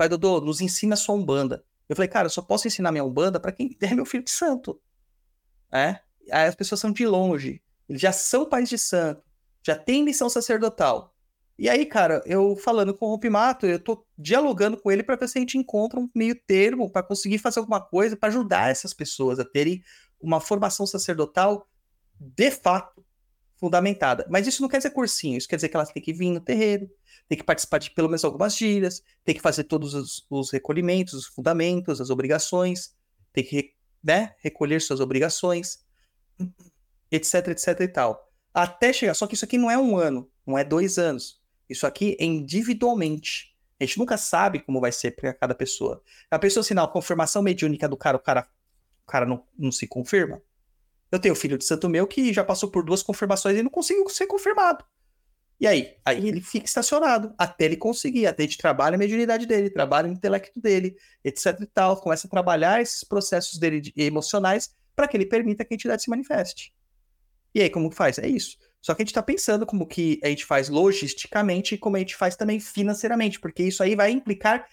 Pai Dodô, nos ensina sua Umbanda. Eu falei, cara, eu só posso ensinar minha Umbanda para quem é meu filho de santo. É? Aí as pessoas são de longe. Eles já são pais de santo. Já tem missão sacerdotal. E aí, cara, eu falando com o Rompimato, eu tô dialogando com ele para ver se a gente encontra um meio termo para conseguir fazer alguma coisa para ajudar essas pessoas a terem uma formação sacerdotal de fato fundamentada. Mas isso não quer dizer cursinho, isso quer dizer que elas têm que vir no terreiro, tem que participar de pelo menos algumas gírias, tem que fazer todos os, os recolhimentos, os fundamentos, as obrigações, tem que né, recolher suas obrigações, etc, etc e tal. Até chegar, só que isso aqui não é um ano, não é dois anos. Isso aqui é individualmente. A gente nunca sabe como vai ser para cada pessoa. A pessoa, sinal, confirmação mediúnica do cara, o cara, o cara não, não se confirma. Eu tenho filho de santo meu que já passou por duas confirmações e não conseguiu ser confirmado. E aí? Aí ele fica estacionado até ele conseguir, até gente trabalha a mediunidade dele, trabalha o intelecto dele, etc e tal, começa a trabalhar esses processos dele de, emocionais para que ele permita que a entidade se manifeste. E aí, como faz? É isso. Só que a gente está pensando como que a gente faz logisticamente e como a gente faz também financeiramente, porque isso aí vai implicar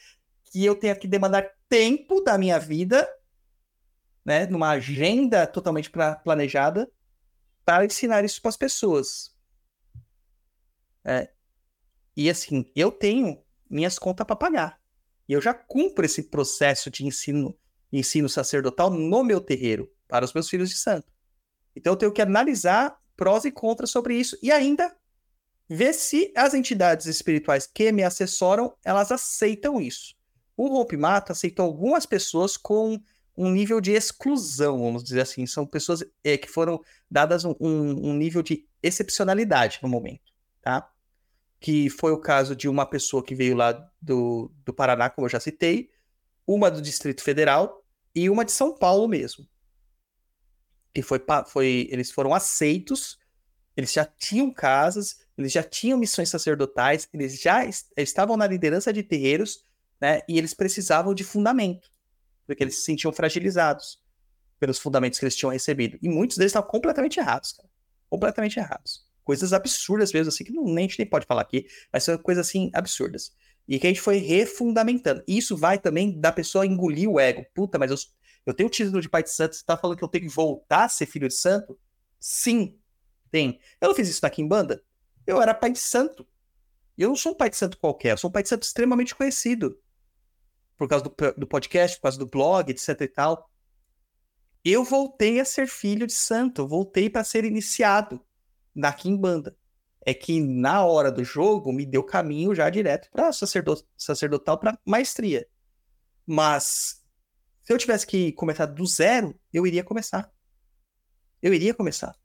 que eu tenha que demandar tempo da minha vida né, numa agenda totalmente pra, planejada, para ensinar isso para as pessoas. É, e assim, eu tenho minhas contas para pagar. E eu já cumpro esse processo de ensino, ensino sacerdotal no meu terreiro, para os meus filhos de santo. Então eu tenho que analisar prós e contras sobre isso e ainda ver se as entidades espirituais que me assessoram, elas aceitam isso. O Rompe Mata aceitou algumas pessoas com um nível de exclusão, vamos dizer assim. São pessoas é, que foram dadas um, um, nível de excepcionalidade no momento, tá? Que foi o caso de uma pessoa que veio lá do, do Paraná, como eu já citei, uma do Distrito Federal e uma de São Paulo mesmo. E foi, foi, eles foram aceitos, eles já tinham casas, eles já tinham missões sacerdotais, eles já est estavam na liderança de terreiros, né? E eles precisavam de fundamento porque eles se sentiam fragilizados pelos fundamentos que eles tinham recebido. E muitos deles estavam completamente errados, cara. Completamente errados. Coisas absurdas mesmo, assim, que não, nem, a gente nem pode falar aqui, mas são coisas assim absurdas. E que a gente foi refundamentando. E isso vai também da pessoa engolir o ego. Puta, mas eu, eu tenho o título de pai de santo, você tá falando que eu tenho que voltar a ser filho de santo? Sim, tem. Eu não fiz isso na Kimbanda. Eu era pai de santo. E eu não sou um pai de santo qualquer, eu sou um pai de santo extremamente conhecido por causa do, do podcast, por causa do blog, etc e tal. Eu voltei a ser filho de santo, voltei para ser iniciado na Kimbanda. É que na hora do jogo me deu caminho já direto para sacerdot sacerdotal, para maestria. Mas se eu tivesse que começar do zero, eu iria começar. Eu iria começar.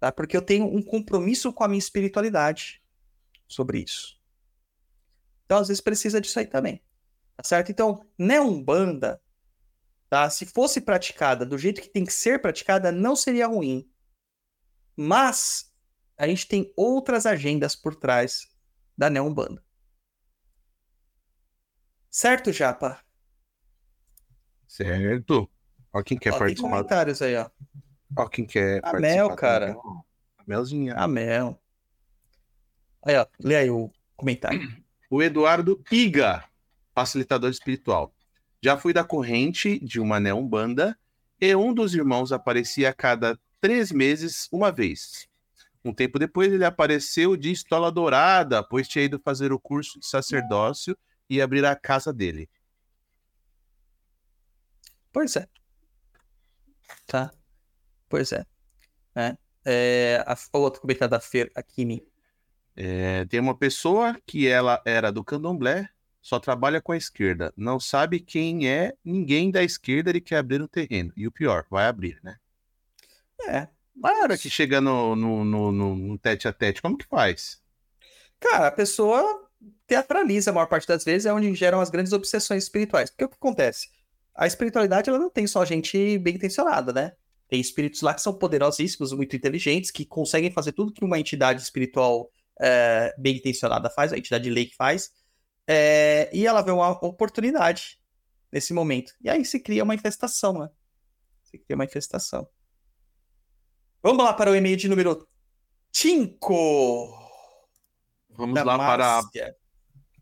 Tá? Porque eu tenho um compromisso com a minha espiritualidade sobre isso. Então, às vezes, precisa disso aí também. Tá certo? Então, na Umbanda, tá? Se fosse praticada do jeito que tem que ser praticada, não seria ruim. Mas a gente tem outras agendas por trás da Neumbanda. Certo, Japa? Certo. Ó quem quer ó, participar. Tem comentários aí, ó. Ó quem quer a Mel, cara. A Melzinha. A Mel. Aí, ó. Lê aí o comentário. O Eduardo Iga facilitador espiritual. Já fui da corrente de uma neombanda e um dos irmãos aparecia a cada três meses, uma vez. Um tempo depois, ele apareceu de estola dourada, pois tinha ido fazer o curso de sacerdócio e abrir a casa dele. Pois é. Tá. Pois é. é. é a, o outro comentário da Fer Akimi. É, tem uma pessoa que ela era do candomblé, só trabalha com a esquerda, não sabe quem é ninguém da esquerda, ele quer abrir o terreno. E o pior, vai abrir, né? É. Mas hora que chega no, no, no, no, tete a tete, como que faz? Cara, a pessoa teatraliza a maior parte das vezes, é onde geram as grandes obsessões espirituais. Porque o que acontece? A espiritualidade, ela não tem só gente bem intencionada, né? Tem espíritos lá que são poderosíssimos, muito inteligentes, que conseguem fazer tudo que uma entidade espiritual é, bem intencionada faz, a entidade de lei que faz, é, e ela vê uma oportunidade nesse momento. E aí se cria uma infestação, né? Se cria uma infestação. Vamos lá para o e-mail de número 5. Vamos lá Márcia. para.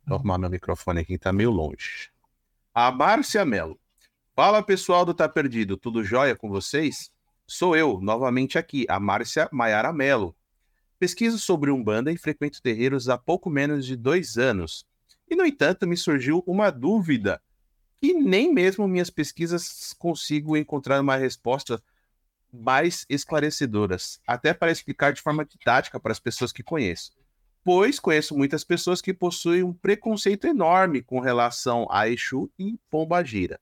Vou arrumar meu microfone aqui, tá meio longe. A Márcia Melo. Fala pessoal do Tá Perdido, tudo jóia com vocês? Sou eu, novamente aqui, a Márcia Maiara Melo. Pesquiso sobre Umbanda e frequento terreiros há pouco menos de dois anos. E, no entanto, me surgiu uma dúvida que nem mesmo minhas pesquisas consigo encontrar uma resposta mais esclarecedoras, até para explicar de forma didática para as pessoas que conheço. Pois conheço muitas pessoas que possuem um preconceito enorme com relação a Exu e Pombagira.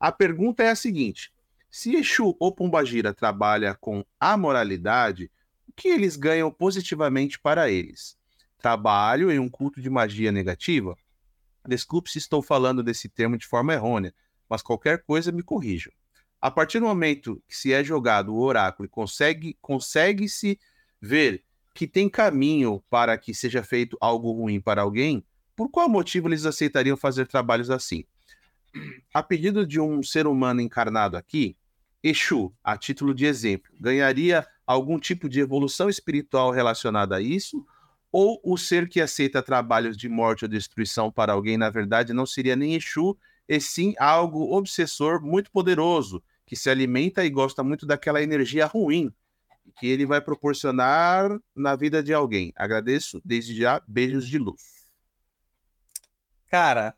A pergunta é a seguinte: se Exu ou Pombagira trabalha com amoralidade, o que eles ganham positivamente para eles? Trabalho em um culto de magia negativa? Desculpe se estou falando desse termo de forma errônea, mas qualquer coisa me corrija. A partir do momento que se é jogado o oráculo e consegue, consegue-se ver que tem caminho para que seja feito algo ruim para alguém, por qual motivo eles aceitariam fazer trabalhos assim? A pedido de um ser humano encarnado aqui, Exu, a título de exemplo, ganharia algum tipo de evolução espiritual relacionada a isso? Ou o ser que aceita trabalhos de morte ou destruição para alguém, na verdade, não seria nem Exu, e sim algo obsessor muito poderoso, que se alimenta e gosta muito daquela energia ruim que ele vai proporcionar na vida de alguém. Agradeço desde já, beijos de luz. Cara,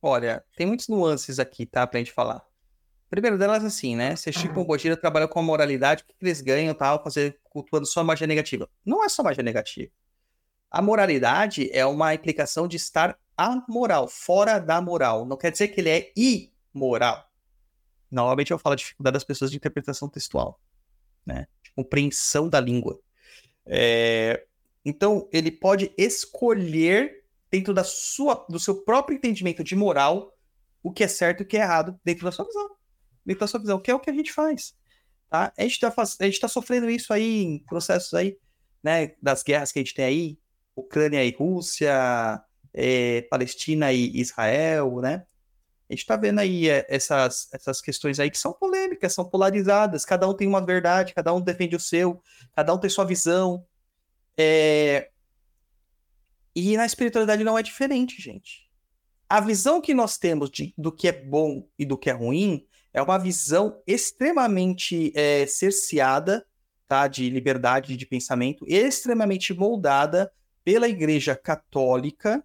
olha, tem muitas nuances aqui, tá, pra gente falar. Primeiro delas, assim, né? Se Chico Bogira trabalha com a moralidade, o que eles ganham, tal, fazer cultuando só magia negativa? Não é só magia negativa. A moralidade é uma implicação de estar amoral, fora da moral. Não quer dizer que ele é imoral. Normalmente eu falo a dificuldade das pessoas de interpretação textual, né? De compreensão da língua. É... Então, ele pode escolher dentro da sua, do seu próprio entendimento de moral o que é certo e o que é errado dentro da sua visão. Dentro da sua visão, que é o que a gente faz. Tá? A gente está tá sofrendo isso aí em processos aí, né, das guerras que a gente tem aí, Ucrânia e Rússia, é, Palestina e Israel, né? A gente está vendo aí é, essas, essas questões aí que são polêmicas, são polarizadas, cada um tem uma verdade, cada um defende o seu, cada um tem sua visão. É... E na espiritualidade não é diferente, gente. A visão que nós temos de, do que é bom e do que é ruim é uma visão extremamente é, cerceada, tá, de liberdade de pensamento, extremamente moldada pela Igreja Católica.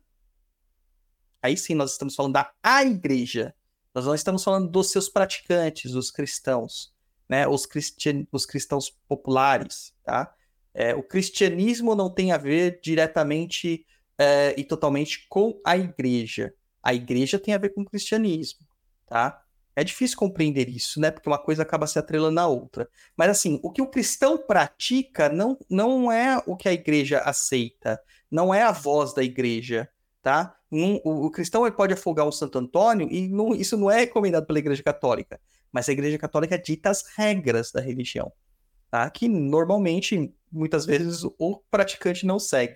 Aí sim nós estamos falando da a Igreja. Nós não estamos falando dos seus praticantes, os cristãos, né? Os, cristian... os cristãos populares, tá? É, o cristianismo não tem a ver diretamente é, e totalmente com a igreja. A igreja tem a ver com o cristianismo, tá? É difícil compreender isso, né? Porque uma coisa acaba se atrelando à outra. Mas assim, o que o cristão pratica não, não é o que a igreja aceita, não é a voz da igreja, tá? Um, o, o, cristão ele pode afogar o Santo Antônio e não, isso não é recomendado pela igreja católica. Mas a igreja católica dita as regras da religião, tá? Que normalmente, muitas vezes, o praticante não segue,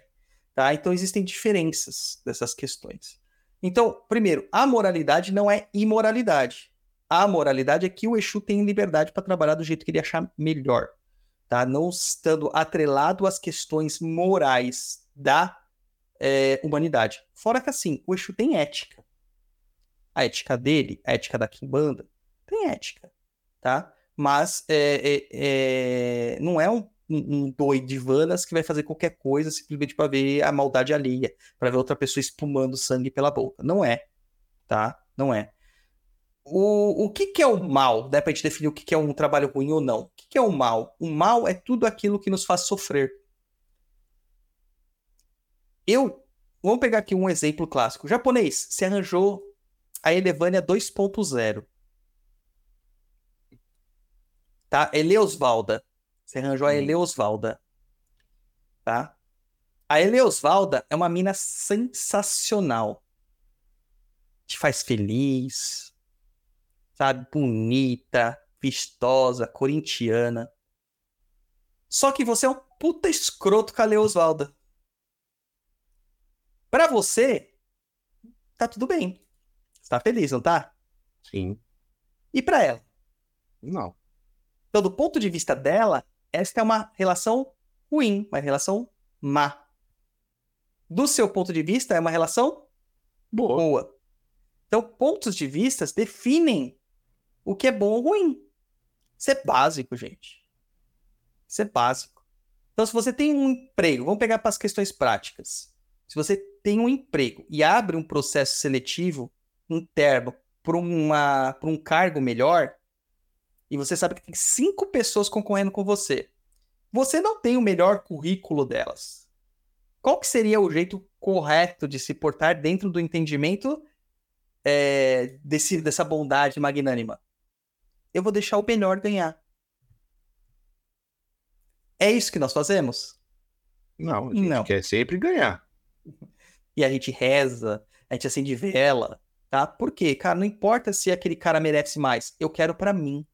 tá? Então existem diferenças dessas questões. Então, primeiro, a moralidade não é imoralidade a moralidade é que o Exu tem liberdade para trabalhar do jeito que ele achar melhor, tá? Não estando atrelado às questões morais da é, humanidade. Fora que assim, o Exu tem ética. A ética dele, a ética da Kimbanda, tem ética, tá? Mas é, é, é não é um, um, doido de vanas que vai fazer qualquer coisa simplesmente para ver a maldade alheia, para ver outra pessoa espumando sangue pela boca. Não é, tá? Não é o, o que, que é o mal? Dá pra gente definir o que, que é um trabalho ruim ou não. O que, que é o mal? O mal é tudo aquilo que nos faz sofrer. Eu. Vamos pegar aqui um exemplo clássico. O japonês se arranjou a Elevânia 2.0. Tá? Eleosvalda. Você arranjou a hum. Eleosvalda. Tá? A Eleosvalda é uma mina sensacional. Te faz feliz sabe? Bonita, vistosa, corintiana. Só que você é um puta escroto com a Leo Osvalda. Pra você, tá tudo bem. Você tá feliz, não tá? Sim. E pra ela? Não. Então, do ponto de vista dela, esta é uma relação ruim, uma relação má. Do seu ponto de vista, é uma relação boa. boa. Então, pontos de vista definem o que é bom ou ruim. Isso é básico, gente. Isso é básico. Então, se você tem um emprego, vamos pegar para as questões práticas. Se você tem um emprego e abre um processo seletivo interno para um cargo melhor, e você sabe que tem cinco pessoas concorrendo com você, você não tem o melhor currículo delas. Qual que seria o jeito correto de se portar dentro do entendimento é, desse, dessa bondade magnânima? Eu vou deixar o melhor ganhar. É isso que nós fazemos? Não, a gente Não. quer sempre ganhar. E a gente reza, a gente acende vela, tá? Por quê? Cara, não importa se aquele cara merece mais, eu quero para mim.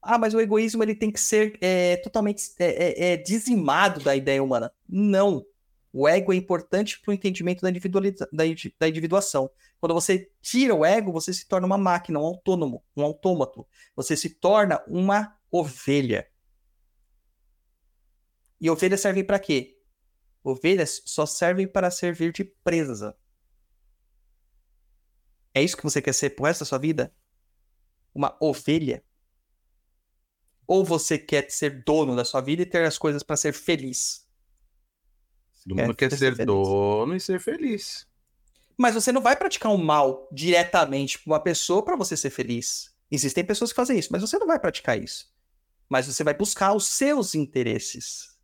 Ah, mas o egoísmo ele tem que ser é, totalmente é, é, é dizimado da ideia humana. Não. O ego é importante para o entendimento da, da, da individuação. Quando você tira o ego, você se torna uma máquina, um autônomo, um autômato. Você se torna uma ovelha. E ovelhas servem para quê? Ovelhas só servem para servir de presa. É isso que você quer ser pro resto da sua vida? Uma ovelha? Ou você quer ser dono da sua vida e ter as coisas para ser feliz? Todo mundo quer, ser ser dono e ser feliz. Mas você não vai praticar um mal diretamente para uma pessoa para você ser feliz. Existem pessoas que fazem isso, mas você não vai praticar isso. Mas você vai buscar os seus interesses.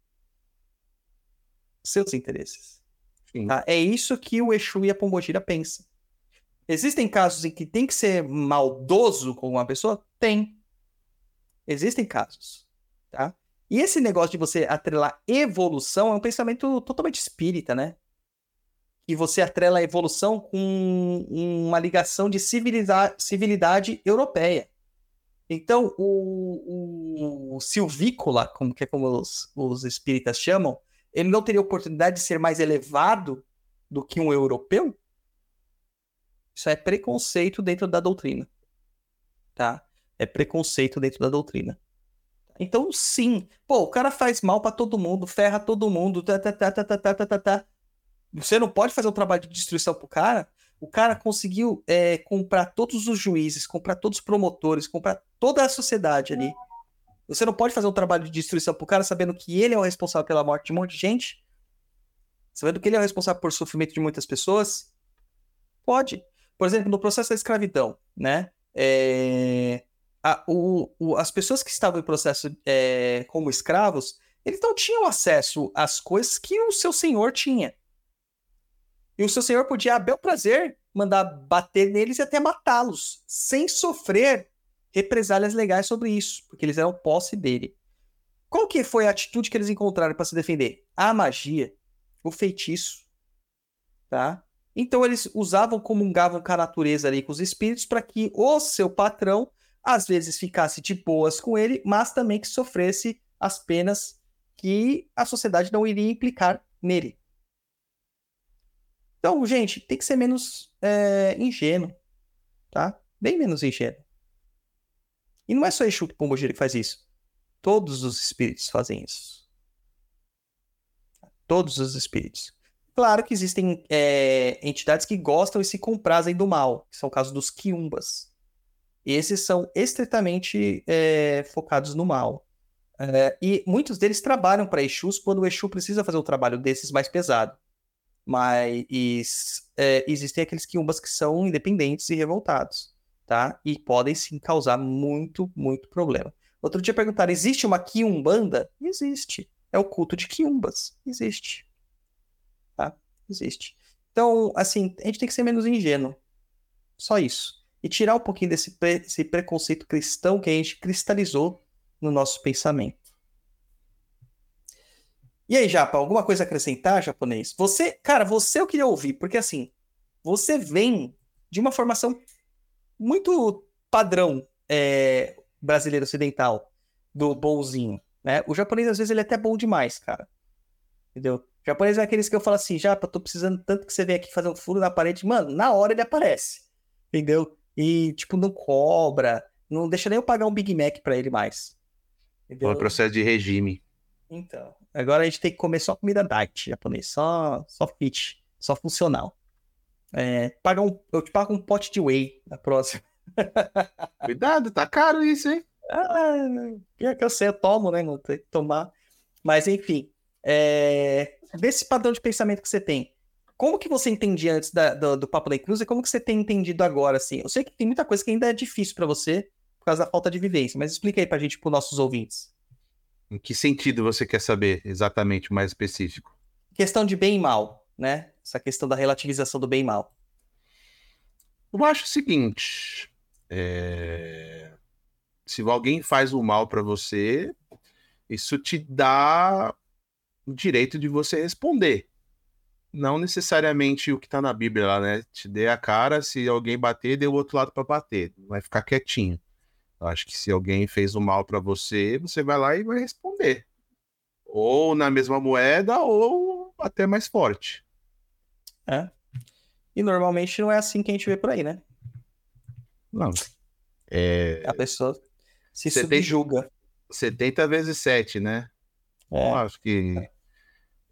Seus interesses. Tá? É isso que o Exu e a Pombogira pensam. Existem casos em que tem que ser maldoso com uma pessoa? Tem. Existem casos, tá? E esse negócio de você atrelar evolução é um pensamento totalmente espírita, né? E você atrela a evolução com uma ligação de civilidade europeia. Então, o, o silvícola, como, que é como os, os espíritas chamam, ele não teria oportunidade de ser mais elevado do que um europeu? Isso é preconceito dentro da doutrina. Tá? É preconceito dentro da doutrina. Então, sim. Pô, o cara faz mal pra todo mundo, ferra todo mundo, tá, tá, tá, tá, tá, tá, tá, tá, tá. Você não pode fazer um trabalho de destruição pro cara. O cara conseguiu é, comprar todos os juízes, comprar todos os promotores, comprar toda a sociedade ali. Você não pode fazer um trabalho de destruição pro cara sabendo que ele é o responsável pela morte de um monte de gente? Sabendo que ele é o responsável por sofrimento de muitas pessoas? Pode. Por exemplo, no processo da escravidão, né? É, a- o- o- as pessoas que estavam em processo é, como escravos, eles não tinham acesso às coisas que o seu senhor tinha. E o seu senhor podia, a bel prazer, mandar bater neles e até matá-los, sem sofrer represálias legais sobre isso, porque eles eram posse dele. Qual que foi a atitude que eles encontraram para se defender? A magia, o feitiço, tá? Então eles usavam, comungavam com a natureza ali, com os espíritos, para que o seu patrão, às vezes, ficasse de boas com ele, mas também que sofresse as penas que a sociedade não iria implicar nele. Então, gente, tem que ser menos é, ingênuo, tá? Bem menos ingênuo. E não é só Exu Pombogira que faz isso. Todos os espíritos fazem isso. Todos os espíritos. Claro que existem é, entidades que gostam e se comprazem do mal, que são o caso dos quiumbas. Esses são estritamente é, focados no mal. É, e muitos deles trabalham para Exus quando o Exu precisa fazer um trabalho desses mais pesado. Mas é, existem aqueles quiumbas que são independentes e revoltados, tá? E podem sim causar muito, muito problema. Outro dia perguntaram: existe uma quiumbanda? Existe. É o culto de quiumbas. Existe. Tá? Existe. Então, assim, a gente tem que ser menos ingênuo. Só isso. E tirar um pouquinho desse, pre- preconceito cristão que a gente cristalizou no nosso pensamento. E aí, Japa, alguma coisa a acrescentar, japonês? Você, cara, você eu queria ouvir, porque assim, você vem de uma formação muito padrão é, brasileiro ocidental, do bonzinho, né? O japonês, às vezes, ele é até bom demais, cara. Entendeu? O japonês é aqueles que eu falo assim, Japa, tô precisando tanto que você venha aqui fazer um furo na parede. Mano, na hora ele aparece. Entendeu? E, tipo, não cobra, não deixa nem eu pagar um Big Mac pra ele mais. Entendeu? Foi um processo de regime. Então, agora a gente tem que comer só comida diet japonês, só, só fit, só funcional. É, paga um, eu te pago um pote de whey na próxima. [LAUGHS] Cuidado, tá caro isso, hein? Ah, pior que eu sei, eu tomo, né? Não tem que tomar. Mas enfim, é, desse padrão de pensamento que você tem, como que você entendia antes da- do, do Papo da Cruz e como que você tem entendido agora, assim? Eu sei que tem muita coisa que ainda é difícil pra você por causa da falta de vivência, mas explica aí pra gente, pros nossos ouvintes. Em que sentido você quer saber exatamente, mais específico? Questão de bem e mal, né? Essa questão da relativização do bem e mal. Eu acho o seguinte: é, se alguém faz o mal pra você, isso te dá o direito de você responder. Não necessariamente o que tá na Bíblia lá, né? Te dê a cara, se alguém bater, dê o outro lado pra bater. Vai ficar quietinho. Eu acho que se alguém fez o mal pra você, você vai lá e vai responder. Ou na mesma moeda, ou até mais forte. É. E normalmente não é assim que a gente vê por aí, né? Não. É A pessoa se Você tem- subjuga. 70 vezes 7, né? É. Eu acho que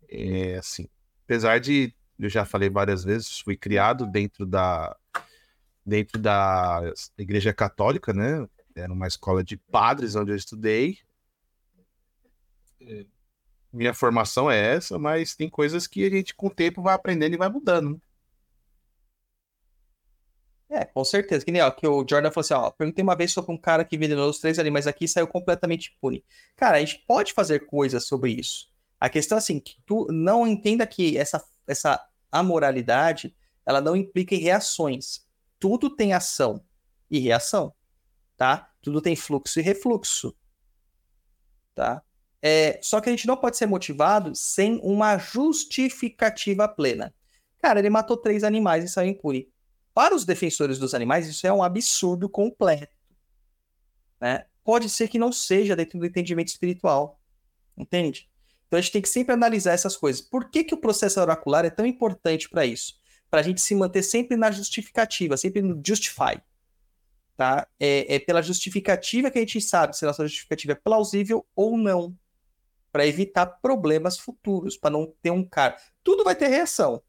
é assim, apesar de eu já falei várias vezes, fui criado dentro da dentro da Igreja Católica, né? Era uma escola de padres onde eu estudei. minha formação é essa, mas tem coisas que a gente com o tempo vai aprendendo e vai mudando. né? É, com certeza. Que nem ó, que o Jordan falou assim: ó, perguntei uma vez sobre um cara que envenenou os três animais aqui e saiu completamente impune. Cara, a gente pode fazer coisas sobre isso. A questão é assim, que tu não entenda que essa, essa amoralidade, ela não implica em reações. Tudo tem ação e reação, tá? Tudo tem fluxo e refluxo, tá? É, só que a gente não pode ser motivado sem uma justificativa plena. Cara, ele matou três animais e saiu impune. Para os defensores dos animais, isso é um absurdo completo. Né? Pode ser que não seja dentro do entendimento espiritual. Entende? Então a gente tem que sempre analisar essas coisas. Por que, que o processo oracular é tão importante para isso? Para a gente se manter sempre na justificativa, sempre no justify. Tá? É, é pela justificativa que a gente sabe se a nossa justificativa é plausível ou não. Para evitar problemas futuros, para não ter um cara. Tudo vai ter reação.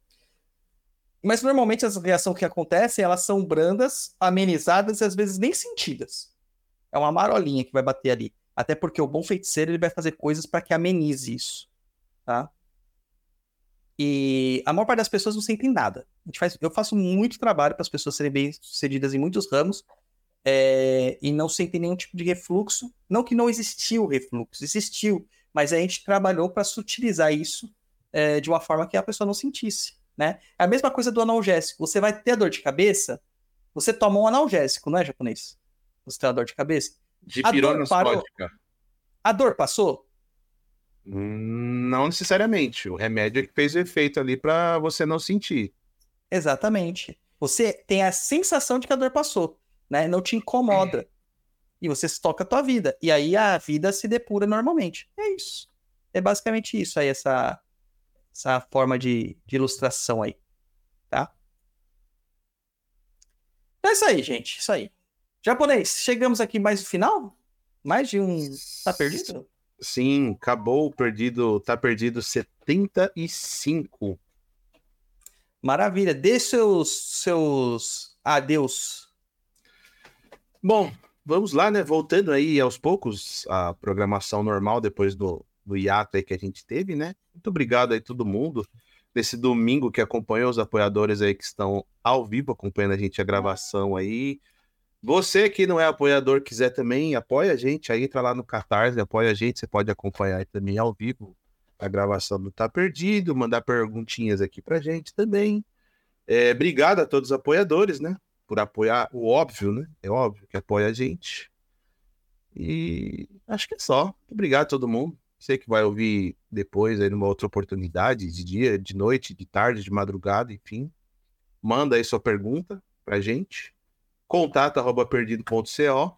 Mas normalmente as reações que acontecem, elas são brandas, amenizadas e às vezes nem sentidas. É uma marolinha que vai bater ali. Até porque o bom feiticeiro ele vai fazer coisas para que amenize isso, tá? E a maior parte das pessoas não sentem nada. Faz, eu faço muito trabalho para as pessoas serem bem sucedidas em muitos ramos é, e não sentem nenhum tipo de refluxo. Não que não existiu refluxo, existiu, mas a gente trabalhou para sutilizar isso é, de uma forma que a pessoa não sentisse né? É a mesma coisa do analgésico. Você vai ter dor de cabeça, você toma um analgésico, não é japonês? Você tem uma dor de cabeça. De A parou. sódica. A dor passou? Não necessariamente. O remédio é que fez o efeito ali para você não sentir. Exatamente. Você tem a sensação de que a dor passou, né? Não te incomoda. [CLEARS THROAT] E você se toca a tua vida. E aí a vida se depura normalmente. É isso. É basicamente isso aí, essa, essa forma de, de ilustração aí. Tá? Então é isso aí, gente. Isso aí. Japonês, chegamos aqui mais no final? Mais de um. Tá perdido? Sim, acabou perdido, tá perdido 75. Maravilha. Dê seus. seus adeus. Bom, vamos lá, né? Voltando aí aos poucos a programação normal depois do, do hiato aí que a gente teve, né? Muito obrigado aí todo mundo nesse domingo que acompanhou os apoiadores aí que estão ao vivo acompanhando a gente a gravação aí. Você que não é apoiador, quiser também, apoia a gente, aí entra lá no Catarse, apoia a gente, você pode acompanhar também ao vivo a gravação do Tá Perdido, mandar perguntinhas aqui pra gente também. É, obrigado a todos os apoiadores, né? Por apoiar o óbvio, né? É óbvio que apoia a gente. E acho que é só. Obrigado a todo mundo. Você que vai ouvir depois aí numa outra oportunidade, de dia, de noite, de tarde, de madrugada, enfim. Manda aí sua pergunta pra gente. Contato arroba perdido.co.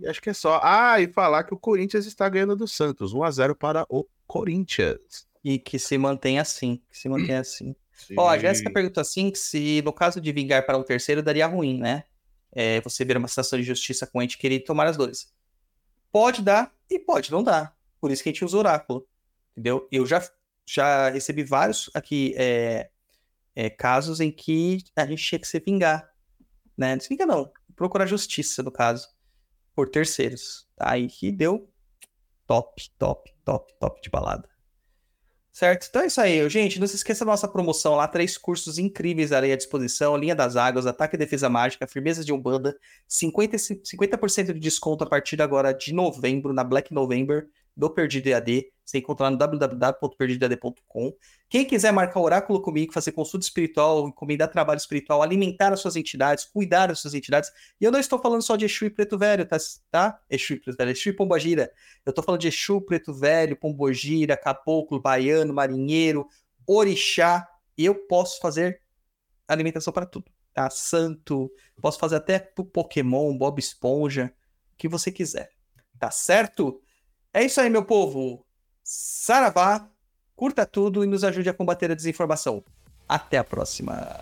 E acho que é só. Ah, e falar que o Corinthians está ganhando do Santos. 1x0 para o Corinthians. E que se mantém assim. Que se mantém [CLEARS THROAT] assim. Ó, a Jéssica perguntou assim que se no caso de vingar para um terceiro daria ruim, né? É, você ver uma situação de justiça com o ente querido e tomar as dores. Pode dar e pode não dar. Por isso que a gente usa o oráculo. Entendeu? Eu já, já recebi vários aqui é, é, casos em que a gente tinha que se vingar. Né? Vinga não. Procurar justiça, no caso. Por terceiros. Tá? Aí que deu top, top, top, top de balada. Certo? Então é isso aí, gente. Não se esqueça da nossa promoção lá, três cursos incríveis ali à disposição: Linha das Águas, Ataque e Defesa Mágica, Firmeza de Umbanda, 50, 50% de desconto a partir agora de novembro, na Black November do Perdido EAD. Você encontra lá no www.perdidoead.com. Quem quiser marcar oráculo comigo, fazer consulta espiritual, encomendar trabalho espiritual, alimentar as suas entidades, cuidar das suas entidades. E eu não estou falando só de Exu e Preto Velho, tá? tá? Exu e Preto Velho, Exu e Pombogira. Eu estou falando de Exu, Preto Velho, Pombogira, Caboclo, Baiano, Marinheiro, Orixá. E eu posso fazer alimentação para tudo, tá? Santo, posso fazer até Pokémon, Bob Esponja, o que você quiser. Tá certo? É isso aí, meu povo. Saravá, curta tudo e nos ajude a combater a desinformação. Até a próxima.